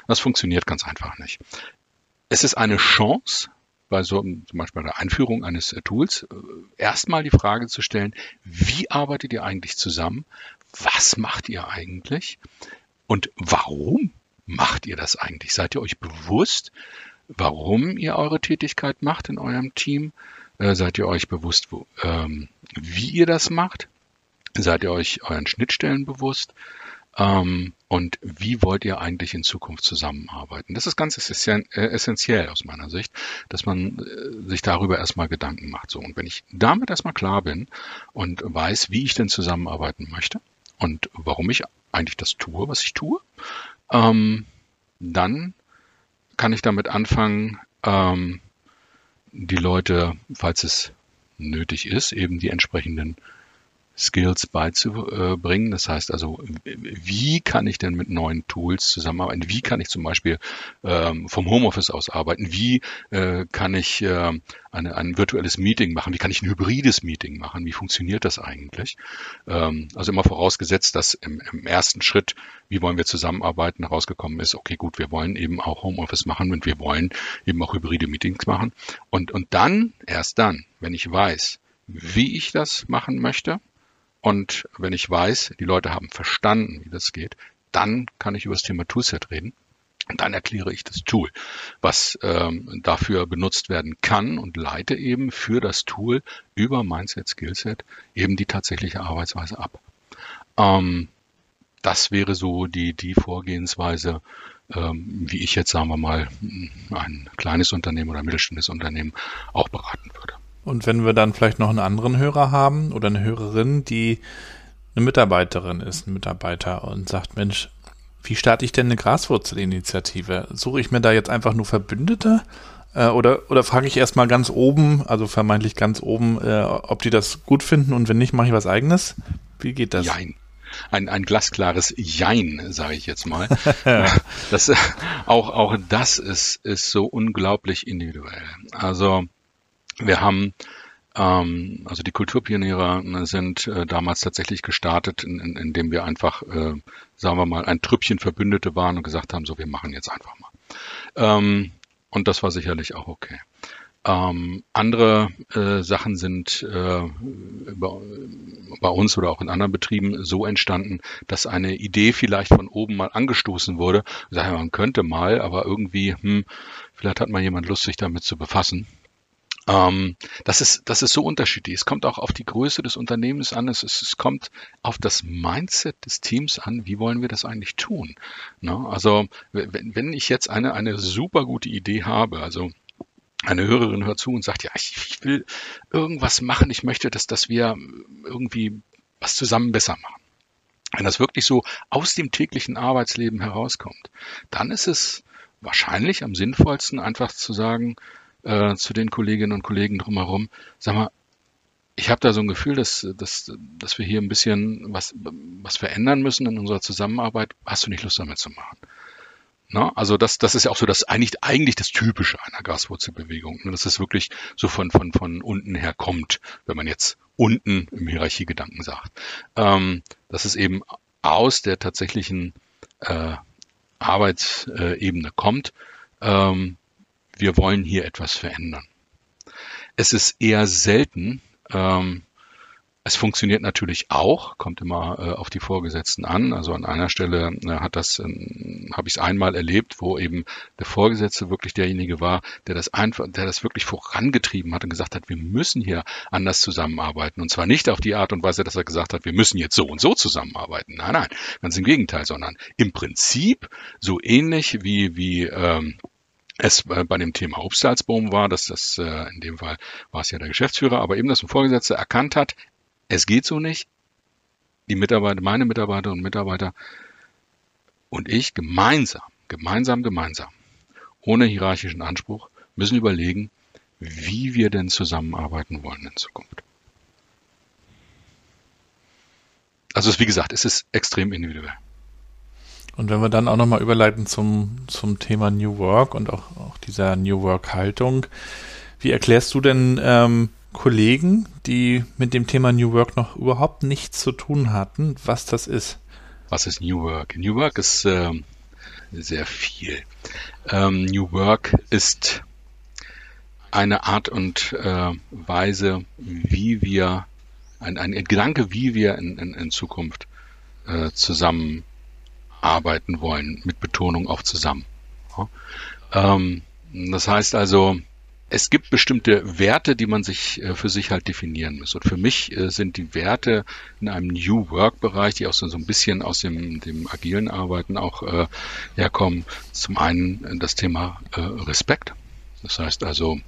Das funktioniert ganz einfach nicht. Es ist eine Chance, bei so zum Beispiel bei der Einführung eines äh, Tools, äh, erstmal die Frage zu stellen, wie arbeitet ihr eigentlich zusammen? Was macht ihr eigentlich? Und warum macht ihr das eigentlich? Seid ihr euch bewusst, warum ihr eure Tätigkeit macht in eurem Team? Äh, seid ihr euch bewusst, ähm, wie ihr das macht? Seid ihr euch euren Schnittstellen bewusst? Ähm, und wie wollt ihr eigentlich in Zukunft zusammenarbeiten? Das ist ganz äh, essentiell aus meiner Sicht, dass man äh, sich darüber erstmal Gedanken macht. So, und wenn ich damit erstmal klar bin und weiß, wie ich denn zusammenarbeiten möchte und warum ich eigentlich das tue, was ich tue, ähm, dann kann ich damit anfangen, ähm, die Leute, falls es nötig ist, eben die entsprechenden Skills beizubringen. Das heißt also, wie kann ich denn mit neuen Tools zusammenarbeiten? Wie kann ich zum Beispiel ähm, vom Homeoffice aus arbeiten? Wie äh, kann ich äh, eine, ein virtuelles Meeting machen? Wie kann ich ein hybrides Meeting machen? Wie funktioniert das eigentlich? Ähm, also immer vorausgesetzt, dass im, im ersten Schritt, wie wollen wir zusammenarbeiten, herausgekommen ist, okay, gut, wir wollen eben auch Homeoffice machen und wir wollen eben auch hybride Meetings machen. Und, und dann, erst dann, wenn ich weiß, wie ich das machen möchte, und wenn ich weiß, die Leute haben verstanden, wie das geht, dann kann ich über das Thema Toolset reden. Und dann erkläre ich das Tool, was ähm, dafür benutzt werden kann und leite eben für das Tool über Mindset, Skillset eben die tatsächliche Arbeitsweise ab. Ähm, das wäre so die, die Vorgehensweise, ähm, wie ich jetzt, sagen wir mal, ein kleines Unternehmen oder ein mittelständisches Unternehmen auch beraten würde. Und wenn wir dann vielleicht noch einen anderen Hörer haben oder eine Hörerin, die eine Mitarbeiterin ist, ein Mitarbeiter und sagt, Mensch, wie starte ich denn eine Graswurzelinitiative? Suche ich mir da jetzt einfach nur Verbündete? Äh, oder, oder frage ich erstmal ganz oben, also vermeintlich ganz oben, äh, ob die das gut finden und wenn nicht, mache ich was eigenes? Wie geht das? Jein ein, ein glasklares Jein, sage ich jetzt mal. das, auch, auch das ist, ist so unglaublich individuell. Also wir haben ähm, also die Kulturpioniere ne, sind äh, damals tatsächlich gestartet, in, in, indem wir einfach, äh, sagen wir mal, ein Trüppchen Verbündete waren und gesagt haben, so wir machen jetzt einfach mal. Ähm, und das war sicherlich auch okay. Ähm, andere äh, Sachen sind äh, bei, bei, uns oder auch in anderen Betrieben so entstanden, dass eine Idee vielleicht von oben mal angestoßen wurde. Sagen man könnte mal, aber irgendwie, hm, vielleicht hat mal jemand Lust, sich damit zu befassen. Ähm, das, ist, das ist so unterschiedlich. Es kommt auch auf die Größe des Unternehmens an. Es, es, es kommt auf das Mindset des Teams an. Wie wollen wir das eigentlich tun? Ne? Also wenn, wenn ich jetzt eine, eine super gute Idee habe, also eine Hörerin hört zu und sagt, ja, ich, ich will irgendwas machen, ich möchte, dass, dass wir irgendwie was zusammen besser machen. Wenn das wirklich so aus dem täglichen Arbeitsleben herauskommt, dann ist es wahrscheinlich am sinnvollsten, einfach zu sagen äh, zu den Kolleginnen und Kollegen drumherum, sag mal, ich habe da so ein Gefühl, dass, dass, dass wir hier ein bisschen was, was verändern müssen in unserer Zusammenarbeit. Hast du nicht Lust damit zu machen? Na, also das, das ist ja auch so das eigentlich, eigentlich das Typische einer Graswurzelbewegung, ne, dass es wirklich so von, von, von unten her kommt, wenn man jetzt unten im Hierarchiegedanken sagt. Ähm, dass es eben aus der tatsächlichen äh, Arbeitsebene kommt. Ähm, wir wollen hier etwas verändern. Es ist eher selten, ähm, es funktioniert natürlich auch, kommt immer äh, auf die Vorgesetzten an. Also an einer Stelle äh, hat das, äh, habe ich es einmal erlebt, wo eben der Vorgesetzte wirklich derjenige war, der das einfach, der das wirklich vorangetrieben hat und gesagt hat, wir müssen hier anders zusammenarbeiten. Und zwar nicht auf die Art und Weise, dass er gesagt hat, wir müssen jetzt so und so zusammenarbeiten. Nein, nein, ganz im Gegenteil, sondern im Prinzip so ähnlich wie wie ähm, es äh, bei dem Thema Obstsalzboom war, dass das äh, in dem Fall war es ja der Geschäftsführer, aber eben, dass ein Vorgesetzter erkannt hat, es geht so nicht. Die Mitarbeiter, meine Mitarbeiter und Mitarbeiter und ich gemeinsam, gemeinsam, gemeinsam, ohne hierarchischen Anspruch, müssen überlegen, wie wir denn zusammenarbeiten wollen in Zukunft. Also wie gesagt, es ist extrem individuell. Und wenn wir dann auch nochmal überleiten zum, zum Thema New Work und auch, auch dieser New Work-Haltung, wie erklärst du denn ähm, Kollegen, die mit dem Thema New Work noch überhaupt nichts zu tun hatten, was das ist? Was ist New Work? New Work ist äh, sehr viel. Ähm, New Work ist eine Art und äh, Weise, wie wir, ein, ein Gedanke, wie wir in, in, in Zukunft äh, zusammen arbeiten wollen, mit Betonung auf zusammen. Ja. Ähm, das heißt also, es gibt bestimmte Werte, die man sich äh, für sich halt definieren muss. Und für mich äh, sind die Werte in einem New Work Bereich, die auch so, so ein bisschen aus dem, dem agilen Arbeiten auch äh, herkommen, zum einen das Thema äh, Respekt. Das heißt also,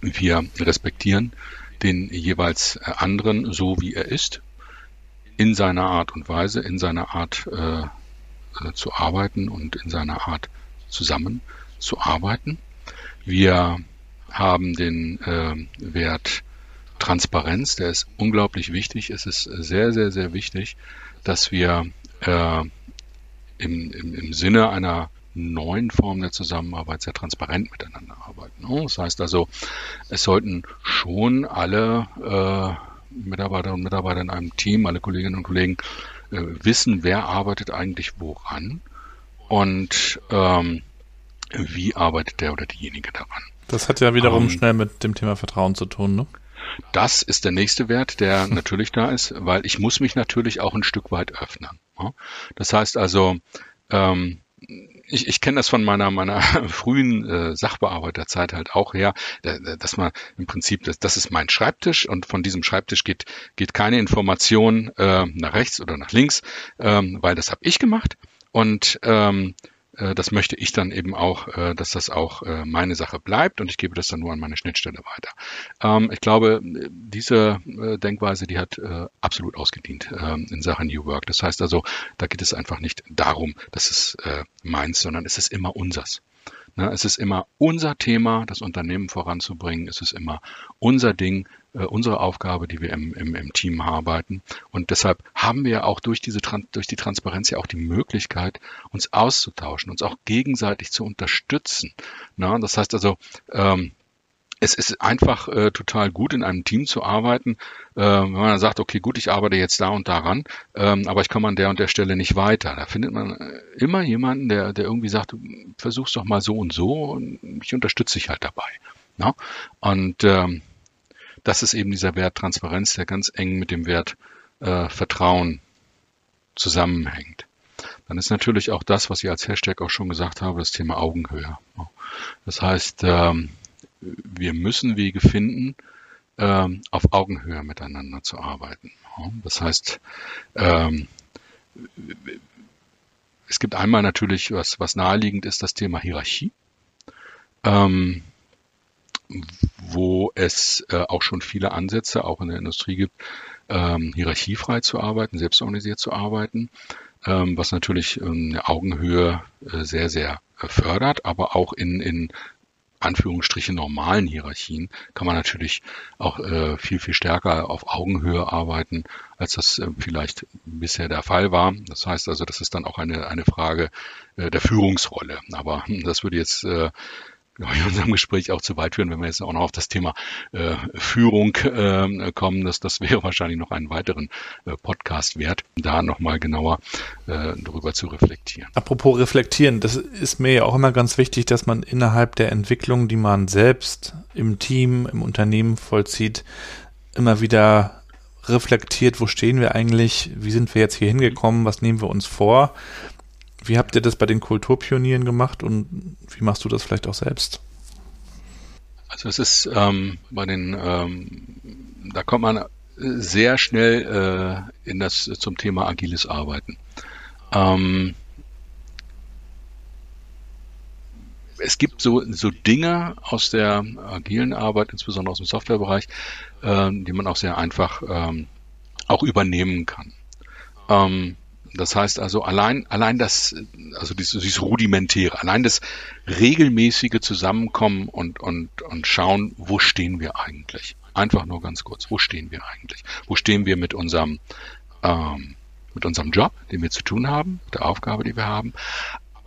wir respektieren den jeweils äh, anderen so, wie er ist, in seiner Art und Weise, in seiner Art äh, zu arbeiten und in seiner Art zusammen zu arbeiten. Wir haben den äh, Wert Transparenz, der ist unglaublich wichtig. Es ist sehr, sehr, sehr wichtig, dass wir äh, im, im, im Sinne einer neuen Form der Zusammenarbeit sehr transparent miteinander arbeiten. Das heißt also, es sollten schon alle äh, Mitarbeiter und Mitarbeiter in einem Team, alle Kolleginnen und Kollegen wissen, wer arbeitet eigentlich woran und ähm, wie arbeitet der oder diejenige daran. Das hat ja wiederum ähm, schnell mit dem Thema Vertrauen zu tun, ne? Das ist der nächste Wert, der natürlich da ist, weil ich muss mich natürlich auch ein Stück weit öffnen. Das heißt also, ähm, ich, ich kenne das von meiner meiner frühen äh, Sachbearbeiterzeit halt auch her, dass man im Prinzip, das, das ist mein Schreibtisch und von diesem Schreibtisch geht geht keine Information äh, nach rechts oder nach links, ähm, weil das habe ich gemacht. Und ähm, äh, das möchte ich dann eben auch, äh, dass das auch äh, meine Sache bleibt und ich gebe das dann nur an meine Schnittstelle weiter. Ähm, ich glaube, diese Denkweise, die hat absolut ausgedient ähm, in Sachen New Work. Das heißt also, da geht es einfach nicht darum, dass es meins, sondern es ist immer unsers. Ne, es ist immer unser Thema, das Unternehmen voranzubringen. Es ist immer unser Ding, äh, unsere Aufgabe, die wir im, im, im Team arbeiten. Und deshalb haben wir auch durch diese durch die Transparenz ja auch die Möglichkeit, uns auszutauschen, uns auch gegenseitig zu unterstützen. Na, das heißt also, ähm, es ist einfach äh, total gut, in einem Team zu arbeiten, äh, wenn man dann sagt, okay, gut, ich arbeite jetzt da und daran, ähm, aber ich komme an der und der Stelle nicht weiter. Da findet man äh, immer jemanden, der, der irgendwie sagt, versuch's doch mal so und so und ich unterstütze dich halt dabei. Ne? Und ähm, das ist eben dieser Wert Transparenz, der ganz eng mit dem Wert äh, Vertrauen zusammenhängt. Dann ist natürlich auch das, was ich als Hashtag auch schon gesagt habe, das Thema Augenhöhe. Das heißt, ähm, wir müssen Wege finden, ähm, auf Augenhöhe miteinander zu arbeiten. Das heißt, ähm, es gibt einmal natürlich, was, was naheliegend ist, das Thema Hierarchie, ähm, wo es äh, auch schon viele Ansätze, auch in der Industrie gibt, hierarchiefrei zu arbeiten, selbstorganisiert zu arbeiten, was natürlich eine Augenhöhe äh, sehr, sehr äh, fördert, aber auch in, in Anführungsstriche normalen Hierarchien kann man natürlich auch äh, viel, viel stärker auf Augenhöhe arbeiten, als das äh, vielleicht bisher der Fall war. Das heißt also, das ist dann auch eine, eine Frage äh, der Führungsrolle. Aber hm, das würde jetzt äh, in unserem Gespräch auch zu weit führen, wenn wir jetzt auch noch auf das Thema äh, Führung äh, kommen. Das, das wäre wahrscheinlich noch einen weiteren äh, Podcast wert, da nochmal genauer äh, darüber zu reflektieren. Apropos reflektieren, das ist mir ja auch immer ganz wichtig, dass man innerhalb der Entwicklung, die man selbst im Team, im Unternehmen vollzieht, immer wieder reflektiert, wo stehen wir eigentlich, wie sind wir jetzt hier hingekommen, was nehmen wir uns vor wie habt ihr das bei den Kulturpionieren gemacht und wie machst du das vielleicht auch selbst? Also es ist ähm, bei den, ähm, da kommt man sehr schnell äh, in das zum Thema agiles Arbeiten. Ähm, es gibt so, so Dinge aus der agilen Arbeit, insbesondere aus dem Softwarebereich, äh, die man auch sehr einfach ähm, auch übernehmen kann. Ähm, das heißt also allein, allein das, also dieses, dieses rudimentäre, allein das regelmäßige Zusammenkommen und, und, und schauen, wo stehen wir eigentlich? Einfach nur ganz kurz, wo stehen wir eigentlich? Wo stehen wir mit unserem, ähm, mit unserem Job, den wir zu tun haben, mit der Aufgabe, die wir haben?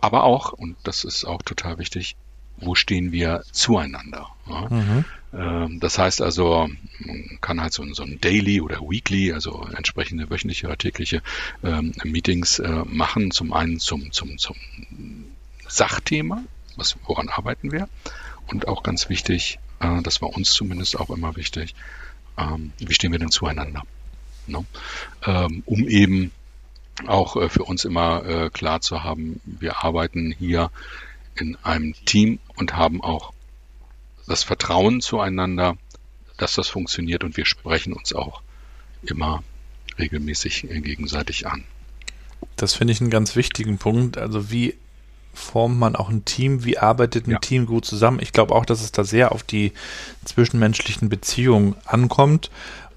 Aber auch, und das ist auch total wichtig, wo stehen wir zueinander? Ja? Mhm. Ähm, das heißt also, man kann halt so, so ein Daily oder Weekly, also entsprechende wöchentliche oder tägliche ähm, Meetings äh, machen. Zum einen zum, zum, zum Sachthema, was, woran arbeiten wir? Und auch ganz wichtig, äh, das war uns zumindest auch immer wichtig, ähm, wie stehen wir denn zueinander? No? Ähm, um eben auch äh, für uns immer äh, klar zu haben, wir arbeiten hier in einem Team und haben auch das Vertrauen zueinander, dass das funktioniert und wir sprechen uns auch immer regelmäßig gegenseitig an. Das finde ich einen ganz wichtigen Punkt. Also wie formt man auch ein Team? Wie arbeitet ein ja. Team gut zusammen? Ich glaube auch, dass es da sehr auf die zwischenmenschlichen Beziehungen ankommt.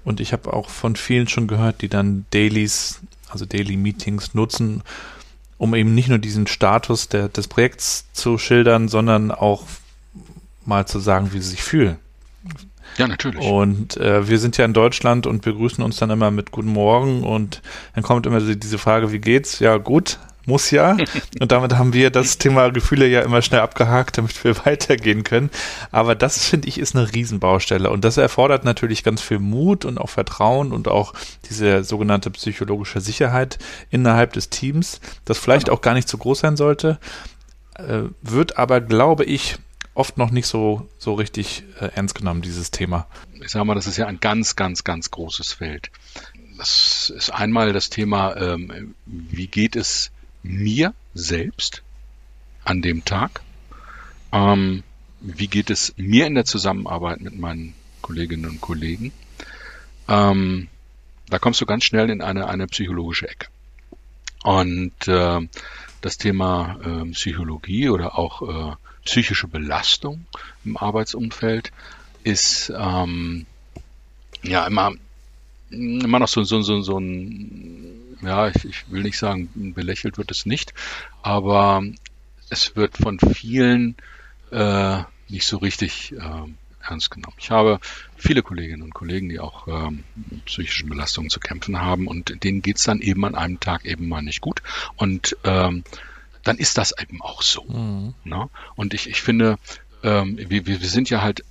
Und ich habe auch von vielen schon gehört, die dann Dailies, also Daily Meetings nutzen, um eben nicht nur diesen Status der, des Projekts zu schildern, sondern auch mal zu sagen, wie sie sich fühlen. Ja, natürlich. Und äh, wir sind ja in Deutschland und begrüßen uns dann immer mit Guten Morgen und dann kommt immer diese Frage, wie geht's? Ja, gut, muss ja. Und damit haben wir das Thema Gefühle ja immer schnell abgehakt, damit wir weitergehen können. Aber das, finde ich, ist eine Riesenbaustelle. Und das erfordert natürlich ganz viel Mut und auch Vertrauen und auch diese sogenannte psychologische Sicherheit innerhalb des Teams, das vielleicht genau. auch gar nicht zu groß sein sollte, äh, wird aber, glaube ich, oft noch nicht so, so richtig äh, ernst genommen, dieses Thema. Ich sage mal, das ist ja ein ganz, ganz, ganz großes Feld. Das ist einmal das Thema, ähm, wie geht es mir selbst an dem Tag? Ähm, wie geht es mir in der Zusammenarbeit mit meinen Kolleginnen und Kollegen? Ähm, da kommst du ganz schnell in eine, eine psychologische Ecke. Und äh, das Thema äh, Psychologie oder auch äh, psychische Belastung im Arbeitsumfeld ist ähm, ja immer immer noch so, so, so, so ein, ja, ich, ich will nicht sagen, belächelt wird es nicht, aber es wird von vielen äh, nicht so richtig äh, ernst genommen. Ich habe viele Kolleginnen und Kollegen, die auch ähm, mit psychischen Belastungen zu kämpfen haben und denen geht's dann eben an einem Tag eben mal nicht gut. Und ähm, dann ist das eben auch so. Mhm. Ne? Und ich, ich finde, ähm, wir, wir sind ja halt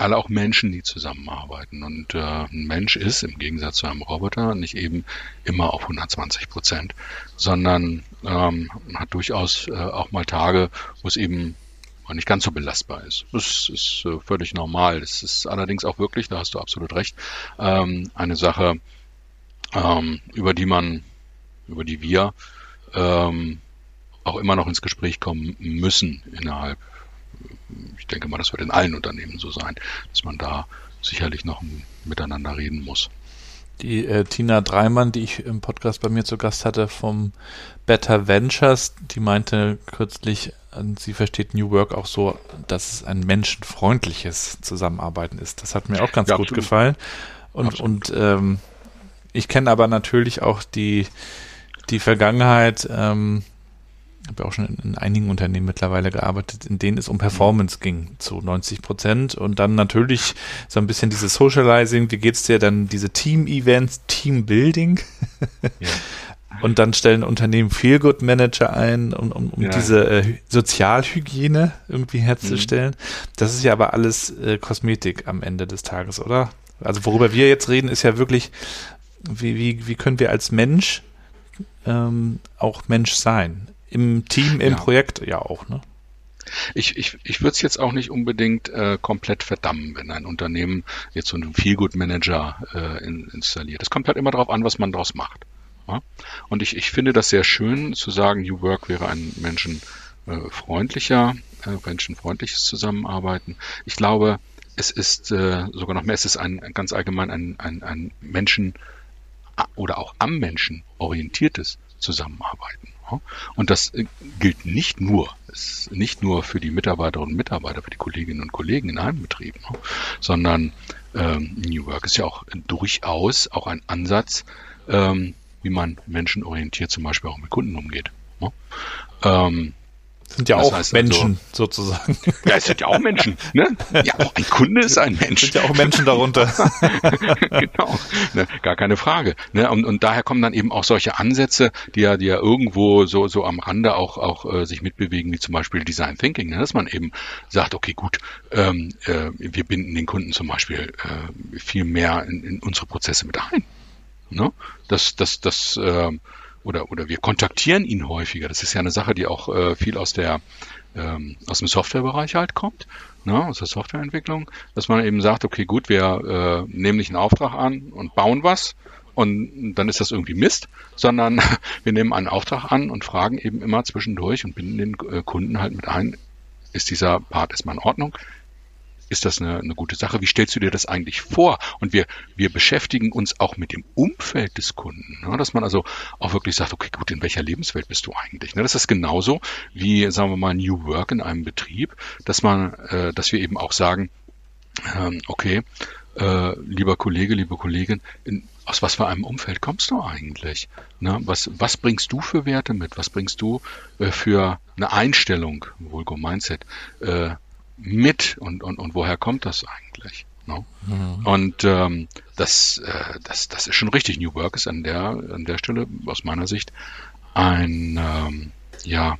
alle auch Menschen, die zusammenarbeiten. Und äh, ein Mensch ist im Gegensatz zu einem Roboter nicht eben immer auf 120 Prozent, sondern ähm, hat durchaus äh, auch mal Tage, wo es eben nicht ganz so belastbar ist. Das ist äh, völlig normal. Das ist allerdings auch wirklich, da hast du absolut recht, ähm, eine Sache, ähm, über die man, über die wir ähm, auch immer noch ins Gespräch kommen müssen innerhalb ich denke mal, das wird in allen Unternehmen so sein, dass man da sicherlich noch miteinander reden muss. Die äh, Tina Dreimann, die ich im Podcast bei mir zu Gast hatte vom Better Ventures, die meinte kürzlich, sie versteht New Work auch so, dass es ein menschenfreundliches Zusammenarbeiten ist. Das hat mir auch ganz ja, gut absolut. gefallen. Und, und ähm, ich kenne aber natürlich auch die, die Vergangenheit, ähm, habe ja auch schon in, in, einigen Unternehmen mittlerweile gearbeitet, in denen es um Performance ging, zu 90 Prozent. Und dann natürlich so ein bisschen dieses Socializing, wie geht's dir dann, diese Team-Events, Team-Building. Ja. Und dann stellen Unternehmen Feel-Good-Manager ein, um, um, um ja. diese äh, Sozialhygiene irgendwie herzustellen. Mhm. Das ist ja aber alles äh, Kosmetik am Ende des Tages, oder? Also worüber wir jetzt reden, ist ja wirklich, wie, wie, wie können wir als Mensch ähm, auch Mensch sein? Im Team, im ja. Projekt ja auch, ne? Ich, ich, ich würde es jetzt auch nicht unbedingt äh, komplett verdammen, wenn ein Unternehmen jetzt so einen Feelgood-Manager äh, in, installiert. Es kommt halt immer darauf an, was man daraus macht. Ja? Und ich, ich finde das sehr schön zu sagen, New Work wäre ein menschenfreundlicher, äh, menschenfreundliches Zusammenarbeiten. Ich glaube, es ist äh, sogar noch mehr, es ist ein ganz allgemein ein, ein, ein Menschen oder auch am Menschen orientiertes Zusammenarbeiten. Und das äh, gilt nicht nur, nicht nur für die Mitarbeiterinnen und Mitarbeiter, für die Kolleginnen und Kollegen in einem Betrieb, sondern ähm, New Work ist ja auch durchaus auch ein Ansatz, ähm, wie man menschenorientiert zum Beispiel auch mit Kunden umgeht. Ähm, sind ja das auch also Menschen also, sozusagen. Ja, es sind ja auch Menschen. Ne? Ja, auch ein Kunde ist ein Mensch. Sind ja auch Menschen darunter. genau, ne? gar keine Frage. Ne? Und, und daher kommen dann eben auch solche Ansätze, die ja, die ja irgendwo so so am Rande auch auch äh, sich mitbewegen, wie zum Beispiel Design Thinking, ne? dass man eben sagt, okay, gut, ähm, äh, wir binden den Kunden zum Beispiel äh, viel mehr in, in unsere Prozesse mit ein. Ne? Das, das, das äh, oder, oder wir kontaktieren ihn häufiger. Das ist ja eine Sache, die auch äh, viel aus der ähm, aus dem Softwarebereich halt kommt, ne, aus der Softwareentwicklung, dass man eben sagt, okay, gut, wir äh, nehmen nicht einen Auftrag an und bauen was und dann ist das irgendwie Mist, sondern wir nehmen einen Auftrag an und fragen eben immer zwischendurch und binden den äh, Kunden halt mit ein, ist dieser Part erstmal in Ordnung? Ist das eine, eine gute Sache? Wie stellst du dir das eigentlich vor? Und wir, wir beschäftigen uns auch mit dem Umfeld des Kunden, ne? dass man also auch wirklich sagt, okay, gut, in welcher Lebenswelt bist du eigentlich? Ne? Das ist genauso wie, sagen wir mal, New Work in einem Betrieb, dass man, äh, dass wir eben auch sagen, ähm, okay, äh, lieber Kollege, liebe Kollegin, in, aus was für einem Umfeld kommst du eigentlich? Ne? Was, was bringst du für Werte mit? Was bringst du äh, für eine Einstellung, Vulgo Mindset, äh, mit und, und, und woher kommt das eigentlich? No? Mhm. Und ähm, das, äh, das, das ist schon richtig. New Work ist an der, an der Stelle aus meiner Sicht ein, ähm, ja,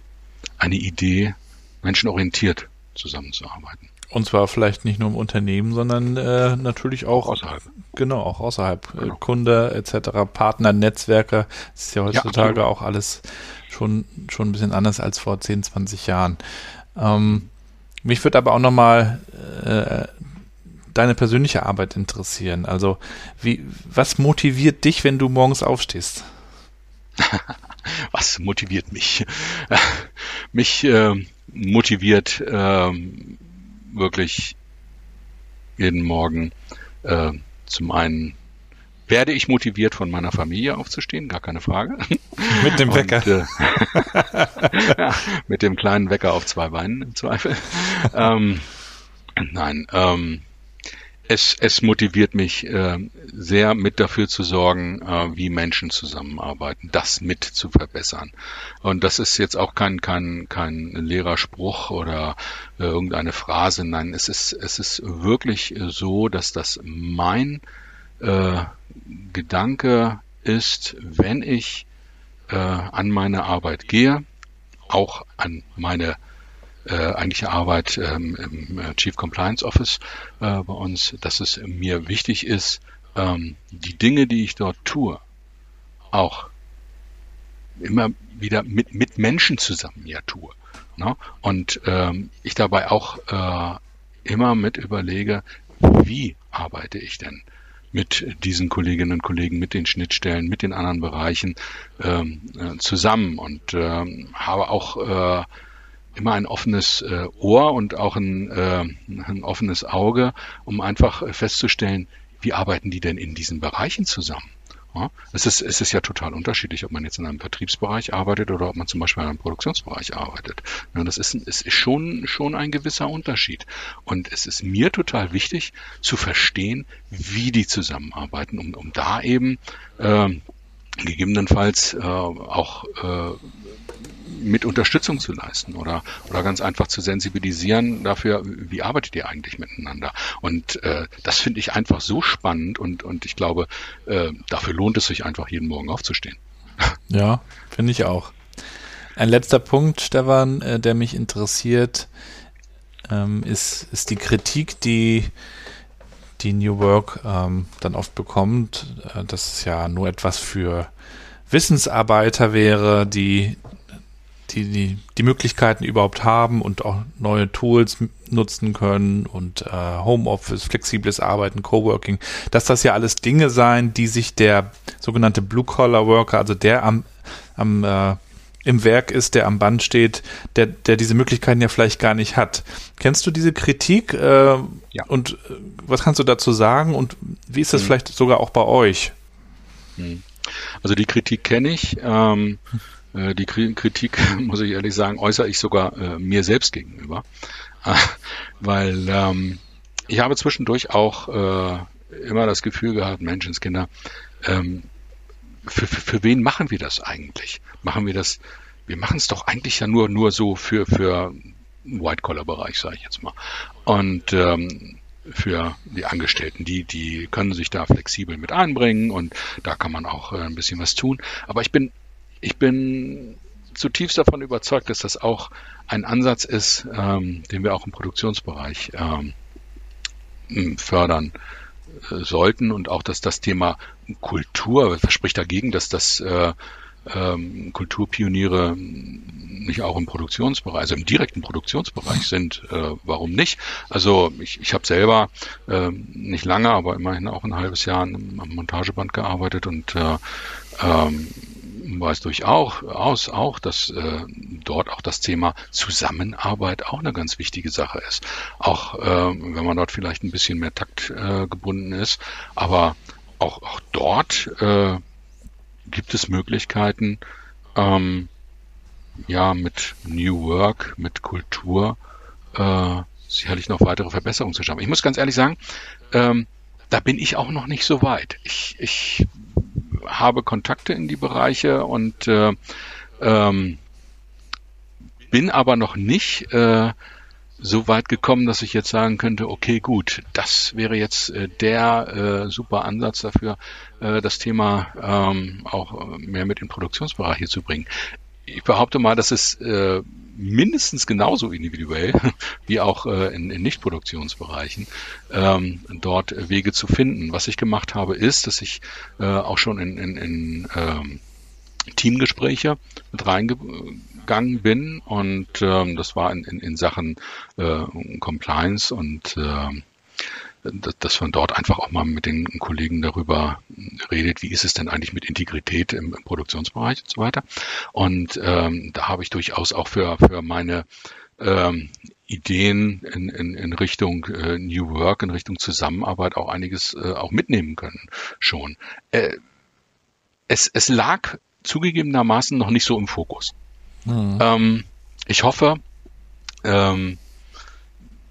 eine Idee, menschenorientiert zusammenzuarbeiten. Und zwar vielleicht nicht nur im Unternehmen, sondern äh, natürlich auch, außerhalb. Genau, auch außerhalb. Genau. Kunde etc., Partner, Netzwerke. Das ist ja heutzutage ja, auch alles schon, schon ein bisschen anders als vor 10, 20 Jahren. Ähm, mich würde aber auch nochmal äh, deine persönliche Arbeit interessieren. Also, wie, was motiviert dich, wenn du morgens aufstehst? was motiviert mich? mich äh, motiviert äh, wirklich jeden Morgen äh, zum einen werde ich motiviert von meiner Familie aufzustehen, gar keine Frage. Mit dem Wecker. Und, äh, ja, mit dem kleinen Wecker auf zwei Beinen im Zweifel. ähm, nein, ähm, es, es motiviert mich äh, sehr, mit dafür zu sorgen, äh, wie Menschen zusammenarbeiten, das mit zu verbessern. Und das ist jetzt auch kein, kein, kein leerer Spruch oder äh, irgendeine Phrase. Nein, es ist, es ist wirklich so, dass das mein äh, Gedanke ist, wenn ich äh, an meine Arbeit gehe, auch an meine äh, eigentliche Arbeit ähm, im äh, Chief Compliance Office äh, bei uns, dass es mir wichtig ist, ähm, die Dinge, die ich dort tue, auch immer wieder mit, mit Menschen zusammen ja tue. Ne? Und ähm, ich dabei auch äh, immer mit überlege, wie arbeite ich denn mit diesen Kolleginnen und Kollegen, mit den Schnittstellen, mit den anderen Bereichen ähm, äh, zusammen und ähm, habe auch äh, immer ein offenes äh, Ohr und auch ein, äh, ein offenes Auge, um einfach festzustellen, wie arbeiten die denn in diesen Bereichen zusammen? Ja, es, ist, es ist ja total unterschiedlich, ob man jetzt in einem Vertriebsbereich arbeitet oder ob man zum Beispiel in einem Produktionsbereich arbeitet. Ja, das ist, es ist schon, schon ein gewisser Unterschied. Und es ist mir total wichtig zu verstehen, wie die zusammenarbeiten, um, um da eben äh, gegebenenfalls äh, auch äh, mit Unterstützung zu leisten oder, oder ganz einfach zu sensibilisieren dafür, wie arbeitet ihr eigentlich miteinander. Und äh, das finde ich einfach so spannend und, und ich glaube, äh, dafür lohnt es sich einfach jeden Morgen aufzustehen. Ja, finde ich auch. Ein letzter Punkt, Stefan, äh, der mich interessiert, ähm, ist, ist die Kritik, die die New Work ähm, dann oft bekommt, äh, dass es ja nur etwas für Wissensarbeiter wäre, die die, die die Möglichkeiten überhaupt haben und auch neue Tools nutzen können und äh, Homeoffice, flexibles Arbeiten, Coworking, dass das ja alles Dinge seien, die sich der sogenannte Blue-Collar-Worker, also der am, am äh, im Werk ist, der am Band steht, der, der diese Möglichkeiten ja vielleicht gar nicht hat. Kennst du diese Kritik? Äh, ja. Und äh, was kannst du dazu sagen? Und wie ist das hm. vielleicht sogar auch bei euch? Hm. Also die Kritik kenne ich. Ähm, äh, die Kritik, muss ich ehrlich sagen, äußere ich sogar äh, mir selbst gegenüber. Äh, weil ähm, ich habe zwischendurch auch äh, immer das Gefühl gehabt, Menschenskinder, ähm, für, für, für wen machen wir das eigentlich? Machen wir das, wir machen es doch eigentlich ja nur, nur so für, für White-Collar-Bereich, sage ich jetzt mal. Und ähm, für die Angestellten, die, die können sich da flexibel mit einbringen und da kann man auch äh, ein bisschen was tun. Aber ich bin ich bin zutiefst davon überzeugt, dass das auch ein Ansatz ist, ähm, den wir auch im Produktionsbereich ähm, fördern äh, sollten und auch, dass das Thema Kultur, was spricht dagegen, dass das äh, ähm, Kulturpioniere nicht auch im Produktionsbereich, also im direkten Produktionsbereich sind, äh, warum nicht? Also ich, ich habe selber äh, nicht lange, aber immerhin auch ein halbes Jahr am Montageband gearbeitet und äh, ähm, weiß durchaus auch, dass äh, dort auch das Thema Zusammenarbeit auch eine ganz wichtige Sache ist. Auch äh, wenn man dort vielleicht ein bisschen mehr Takt äh, gebunden ist, aber auch, auch dort äh, gibt es Möglichkeiten, ähm, ja, mit New Work, mit Kultur äh, sicherlich noch weitere Verbesserungen zu schaffen. Ich muss ganz ehrlich sagen, ähm, da bin ich auch noch nicht so weit. Ich, ich habe Kontakte in die Bereiche und äh, ähm, bin aber noch nicht äh, so weit gekommen, dass ich jetzt sagen könnte, okay, gut, das wäre jetzt äh, der äh, super Ansatz dafür, äh, das Thema ähm, auch mehr mit in Produktionsbereiche zu bringen. Ich behaupte mal, dass es äh, mindestens genauso individuell wie auch äh, in, in Nichtproduktionsbereichen ähm, dort Wege zu finden. Was ich gemacht habe, ist, dass ich äh, auch schon in, in, in ähm, Teamgespräche mit reingegangen bin und ähm, das war in, in, in Sachen äh, Compliance und äh, dass man dort einfach auch mal mit den Kollegen darüber redet, wie ist es denn eigentlich mit Integrität im, im Produktionsbereich und so weiter. Und ähm, da habe ich durchaus auch für, für meine ähm, Ideen in, in, in Richtung äh, New Work, in Richtung Zusammenarbeit auch einiges äh, auch mitnehmen können schon. Äh, es, es lag zugegebenermaßen noch nicht so im Fokus. Mhm. Ähm, ich hoffe, ähm,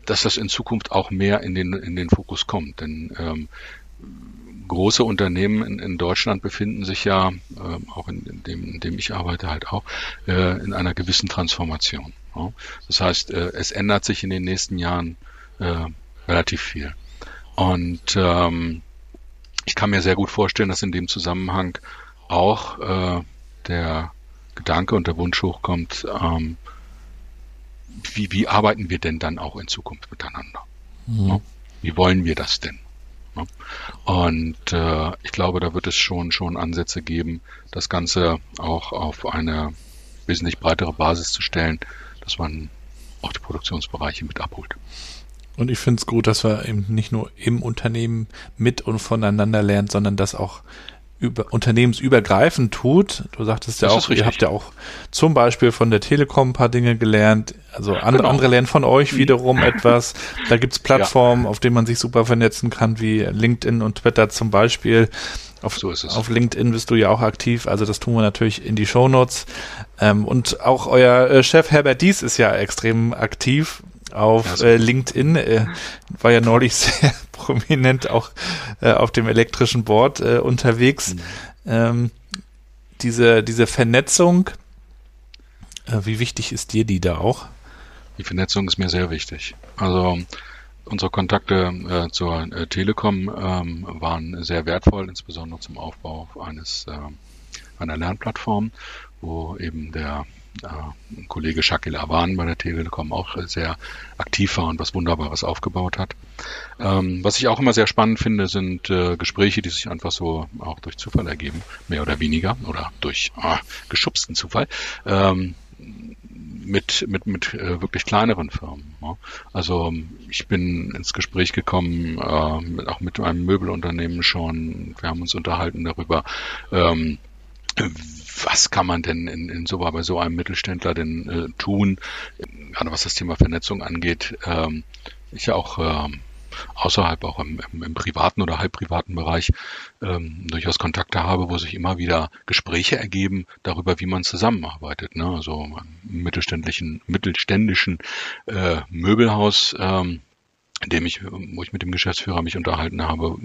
dass das in Zukunft auch mehr in den, in den Fokus kommt. Denn ähm, große Unternehmen in, in Deutschland befinden sich ja, äh, auch in, in, dem, in dem ich arbeite halt auch, äh, in einer gewissen Transformation. Ja? Das heißt, äh, es ändert sich in den nächsten Jahren äh, relativ viel. Und ähm, ich kann mir sehr gut vorstellen, dass in dem Zusammenhang auch äh, der Gedanke und der Wunsch hochkommt, ähm, wie, wie arbeiten wir denn dann auch in Zukunft miteinander? Mhm. Wie wollen wir das denn? Und äh, ich glaube, da wird es schon schon Ansätze geben, das Ganze auch auf eine wesentlich breitere Basis zu stellen, dass man auch die Produktionsbereiche mit abholt. Und ich finde es gut, dass wir eben nicht nur im Unternehmen mit und voneinander lernen, sondern das auch über, unternehmensübergreifend tut. Du sagtest ja das auch, ihr habt ja auch zum Beispiel von der Telekom ein paar Dinge gelernt. Also andere, genau. andere lernen von euch wiederum etwas. Da gibt's Plattformen, ja. auf denen man sich super vernetzen kann, wie LinkedIn und Twitter zum Beispiel. Auf, so auf LinkedIn bist du ja auch aktiv, also das tun wir natürlich in die Shownotes. Ähm, und auch euer äh, Chef Herbert Dies ist ja extrem aktiv auf äh, LinkedIn. Äh, war ja neulich sehr prominent auch äh, auf dem elektrischen Board äh, unterwegs. Mhm. Ähm, diese, diese Vernetzung, äh, wie wichtig ist dir die da auch? Die Vernetzung ist mir sehr wichtig. Also unsere Kontakte äh, zur äh, Telekom ähm, waren sehr wertvoll, insbesondere zum Aufbau eines äh, einer Lernplattform, wo eben der äh, Kollege Shakil Awan bei der Telekom auch sehr aktiv war und was Wunderbares aufgebaut hat. Ähm, was ich auch immer sehr spannend finde, sind äh, Gespräche, die sich einfach so auch durch Zufall ergeben, mehr oder weniger, oder durch ah, geschubsten Zufall. Ähm, mit, mit, mit äh, wirklich kleineren Firmen. Ja. Also ich bin ins Gespräch gekommen, äh, mit, auch mit einem Möbelunternehmen schon. Wir haben uns unterhalten darüber, ähm, was kann man denn in, in so, bei so einem Mittelständler denn äh, tun, gerade was das Thema Vernetzung angeht. Ähm, ich auch ähm, außerhalb auch im, im, im, privaten oder halbprivaten Bereich ähm, durchaus Kontakte habe, wo sich immer wieder Gespräche ergeben darüber, wie man zusammenarbeitet. Ne? Also mittelständischen, mittelständischen äh, Möbelhaus ähm, in dem ich, wo ich mit dem Geschäftsführer mich unterhalten habe,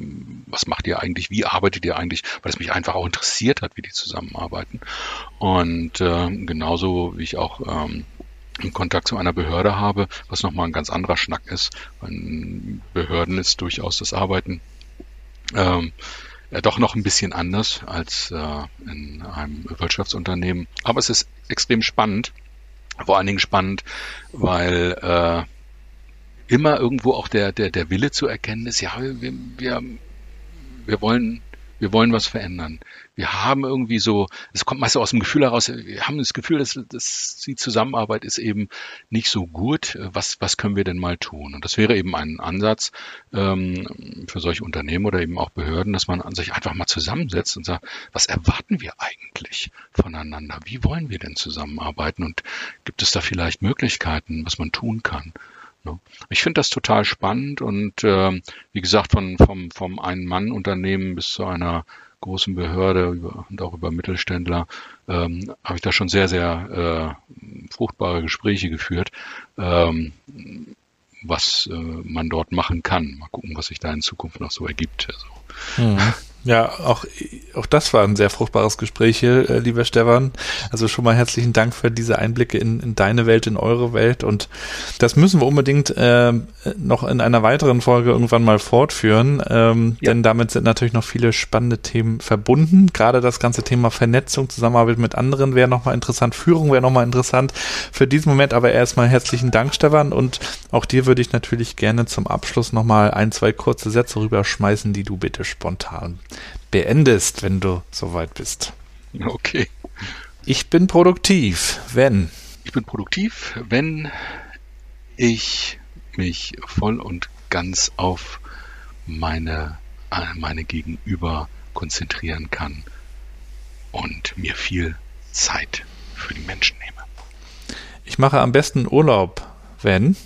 was macht ihr eigentlich, wie arbeitet ihr eigentlich, weil es mich einfach auch interessiert hat, wie die zusammenarbeiten. Und äh, genauso wie ich auch ähm, Kontakt zu einer Behörde habe, was nochmal ein ganz anderer Schnack ist. In Behörden ist durchaus das Arbeiten ähm, ja, doch noch ein bisschen anders als äh, in einem Wirtschaftsunternehmen. Aber es ist extrem spannend. Vor allen Dingen spannend, weil äh, immer irgendwo auch der, der, der Wille zu erkennen ist, ja, wir, wir, wir wollen, wir wollen was verändern. Wir haben irgendwie so, es kommt meist aus dem Gefühl heraus, wir haben das Gefühl, dass, dass die Zusammenarbeit ist eben nicht so gut. Was, was können wir denn mal tun? Und das wäre eben ein Ansatz ähm, für solche Unternehmen oder eben auch Behörden, dass man sich einfach mal zusammensetzt und sagt, was erwarten wir eigentlich voneinander? Wie wollen wir denn zusammenarbeiten? Und gibt es da vielleicht Möglichkeiten, was man tun kann? Ne? Ich finde das total spannend und äh, wie gesagt, von, vom, vom Ein-Mann-Unternehmen bis zu einer großen Behörde über, und auch über Mittelständler ähm, habe ich da schon sehr, sehr äh, fruchtbare Gespräche geführt, ähm, was äh, man dort machen kann. Mal gucken, was sich da in Zukunft noch so ergibt. Also. Mhm. Ja, auch, auch das war ein sehr fruchtbares Gespräch hier, äh, lieber Stefan. Also schon mal herzlichen Dank für diese Einblicke in, in deine Welt, in eure Welt. Und das müssen wir unbedingt äh, noch in einer weiteren Folge irgendwann mal fortführen. Ähm, ja. Denn damit sind natürlich noch viele spannende Themen verbunden. Gerade das ganze Thema Vernetzung, Zusammenarbeit mit anderen wäre nochmal interessant. Führung wäre nochmal interessant. Für diesen Moment aber erstmal herzlichen Dank, Stefan. Und auch dir würde ich natürlich gerne zum Abschluss nochmal ein, zwei kurze Sätze rüberschmeißen, die du bitte spontan beendest, wenn du soweit bist. Okay. Ich bin produktiv, wenn. Ich bin produktiv, wenn ich mich voll und ganz auf meine, meine Gegenüber konzentrieren kann und mir viel Zeit für die Menschen nehme. Ich mache am besten Urlaub, wenn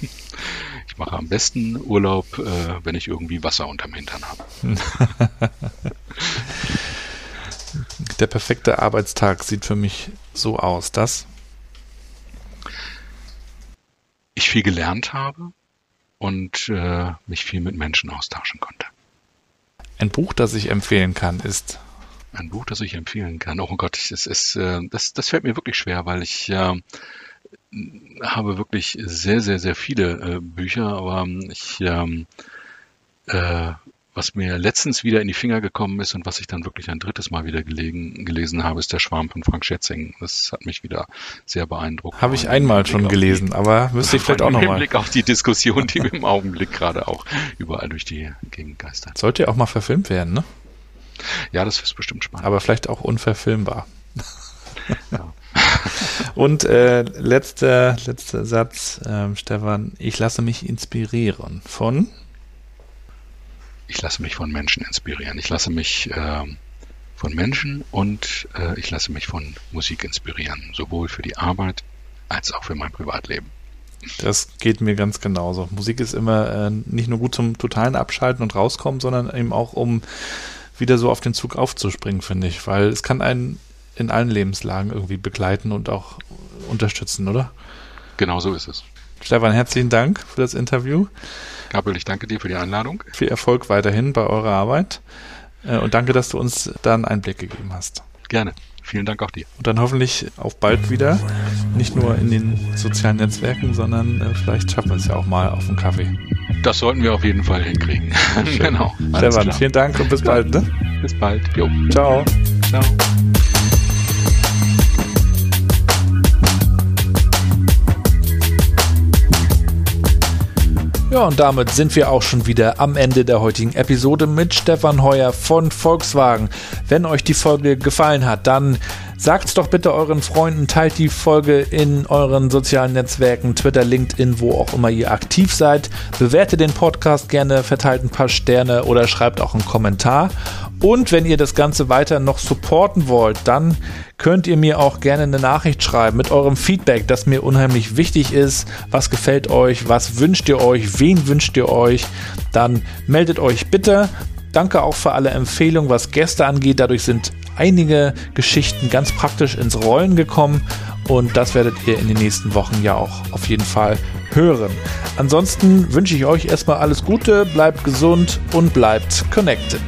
mache am besten Urlaub, äh, wenn ich irgendwie Wasser unterm Hintern habe. Der perfekte Arbeitstag sieht für mich so aus, dass ich viel gelernt habe und äh, mich viel mit Menschen austauschen konnte. Ein Buch, das ich empfehlen kann, ist ein Buch, das ich empfehlen kann. Oh Gott, es ist, äh, das, das fällt mir wirklich schwer, weil ich äh, habe wirklich sehr, sehr, sehr viele äh, Bücher, aber ich ähm, äh, was mir letztens wieder in die Finger gekommen ist und was ich dann wirklich ein drittes Mal wieder gelegen, gelesen habe, ist der Schwarm von Frank Schätzing. Das hat mich wieder sehr beeindruckt. Habe ich einmal schon gelesen, die, aber müsste ich vielleicht auch nochmal. Im Blick auf die Diskussion, die im Augenblick gerade auch überall durch die Gegend geistert. Sollte ja auch mal verfilmt werden, ne? Ja, das ist bestimmt spannend. Aber vielleicht auch unverfilmbar. Ja. Und äh, letzter, letzter Satz, äh, Stefan, ich lasse mich inspirieren von ich lasse mich von Menschen inspirieren. Ich lasse mich äh, von Menschen und äh, ich lasse mich von Musik inspirieren, sowohl für die Arbeit als auch für mein Privatleben. Das geht mir ganz genauso. Musik ist immer äh, nicht nur gut zum totalen Abschalten und rauskommen, sondern eben auch um wieder so auf den Zug aufzuspringen, finde ich, weil es kann einen in allen Lebenslagen irgendwie begleiten und auch unterstützen, oder? Genau so ist es. Stefan, herzlichen Dank für das Interview. Gabriel, ich danke dir für die Einladung. Viel Erfolg weiterhin bei eurer Arbeit äh, und danke, dass du uns da einen Einblick gegeben hast. Gerne. Vielen Dank auch dir. Und dann hoffentlich auf bald wieder. Nicht nur in den sozialen Netzwerken, sondern äh, vielleicht schaffen wir es ja auch mal auf einen Kaffee. Das sollten wir auf jeden Fall hinkriegen. genau. Stefan, vielen Dank und bis bald. Ne? Bis bald. Jo. Ciao. Ciao. Ja, und damit sind wir auch schon wieder am Ende der heutigen Episode mit Stefan Heuer von Volkswagen. Wenn euch die Folge gefallen hat, dann sagt's doch bitte euren Freunden, teilt die Folge in euren sozialen Netzwerken, Twitter, LinkedIn, wo auch immer ihr aktiv seid. Bewertet den Podcast gerne, verteilt ein paar Sterne oder schreibt auch einen Kommentar. Und wenn ihr das Ganze weiter noch supporten wollt, dann könnt ihr mir auch gerne eine Nachricht schreiben mit eurem Feedback, das mir unheimlich wichtig ist. Was gefällt euch? Was wünscht ihr euch? Wen wünscht ihr euch? Dann meldet euch bitte. Danke auch für alle Empfehlungen, was Gäste angeht. Dadurch sind einige Geschichten ganz praktisch ins Rollen gekommen und das werdet ihr in den nächsten Wochen ja auch auf jeden Fall hören. Ansonsten wünsche ich euch erstmal alles Gute, bleibt gesund und bleibt connected.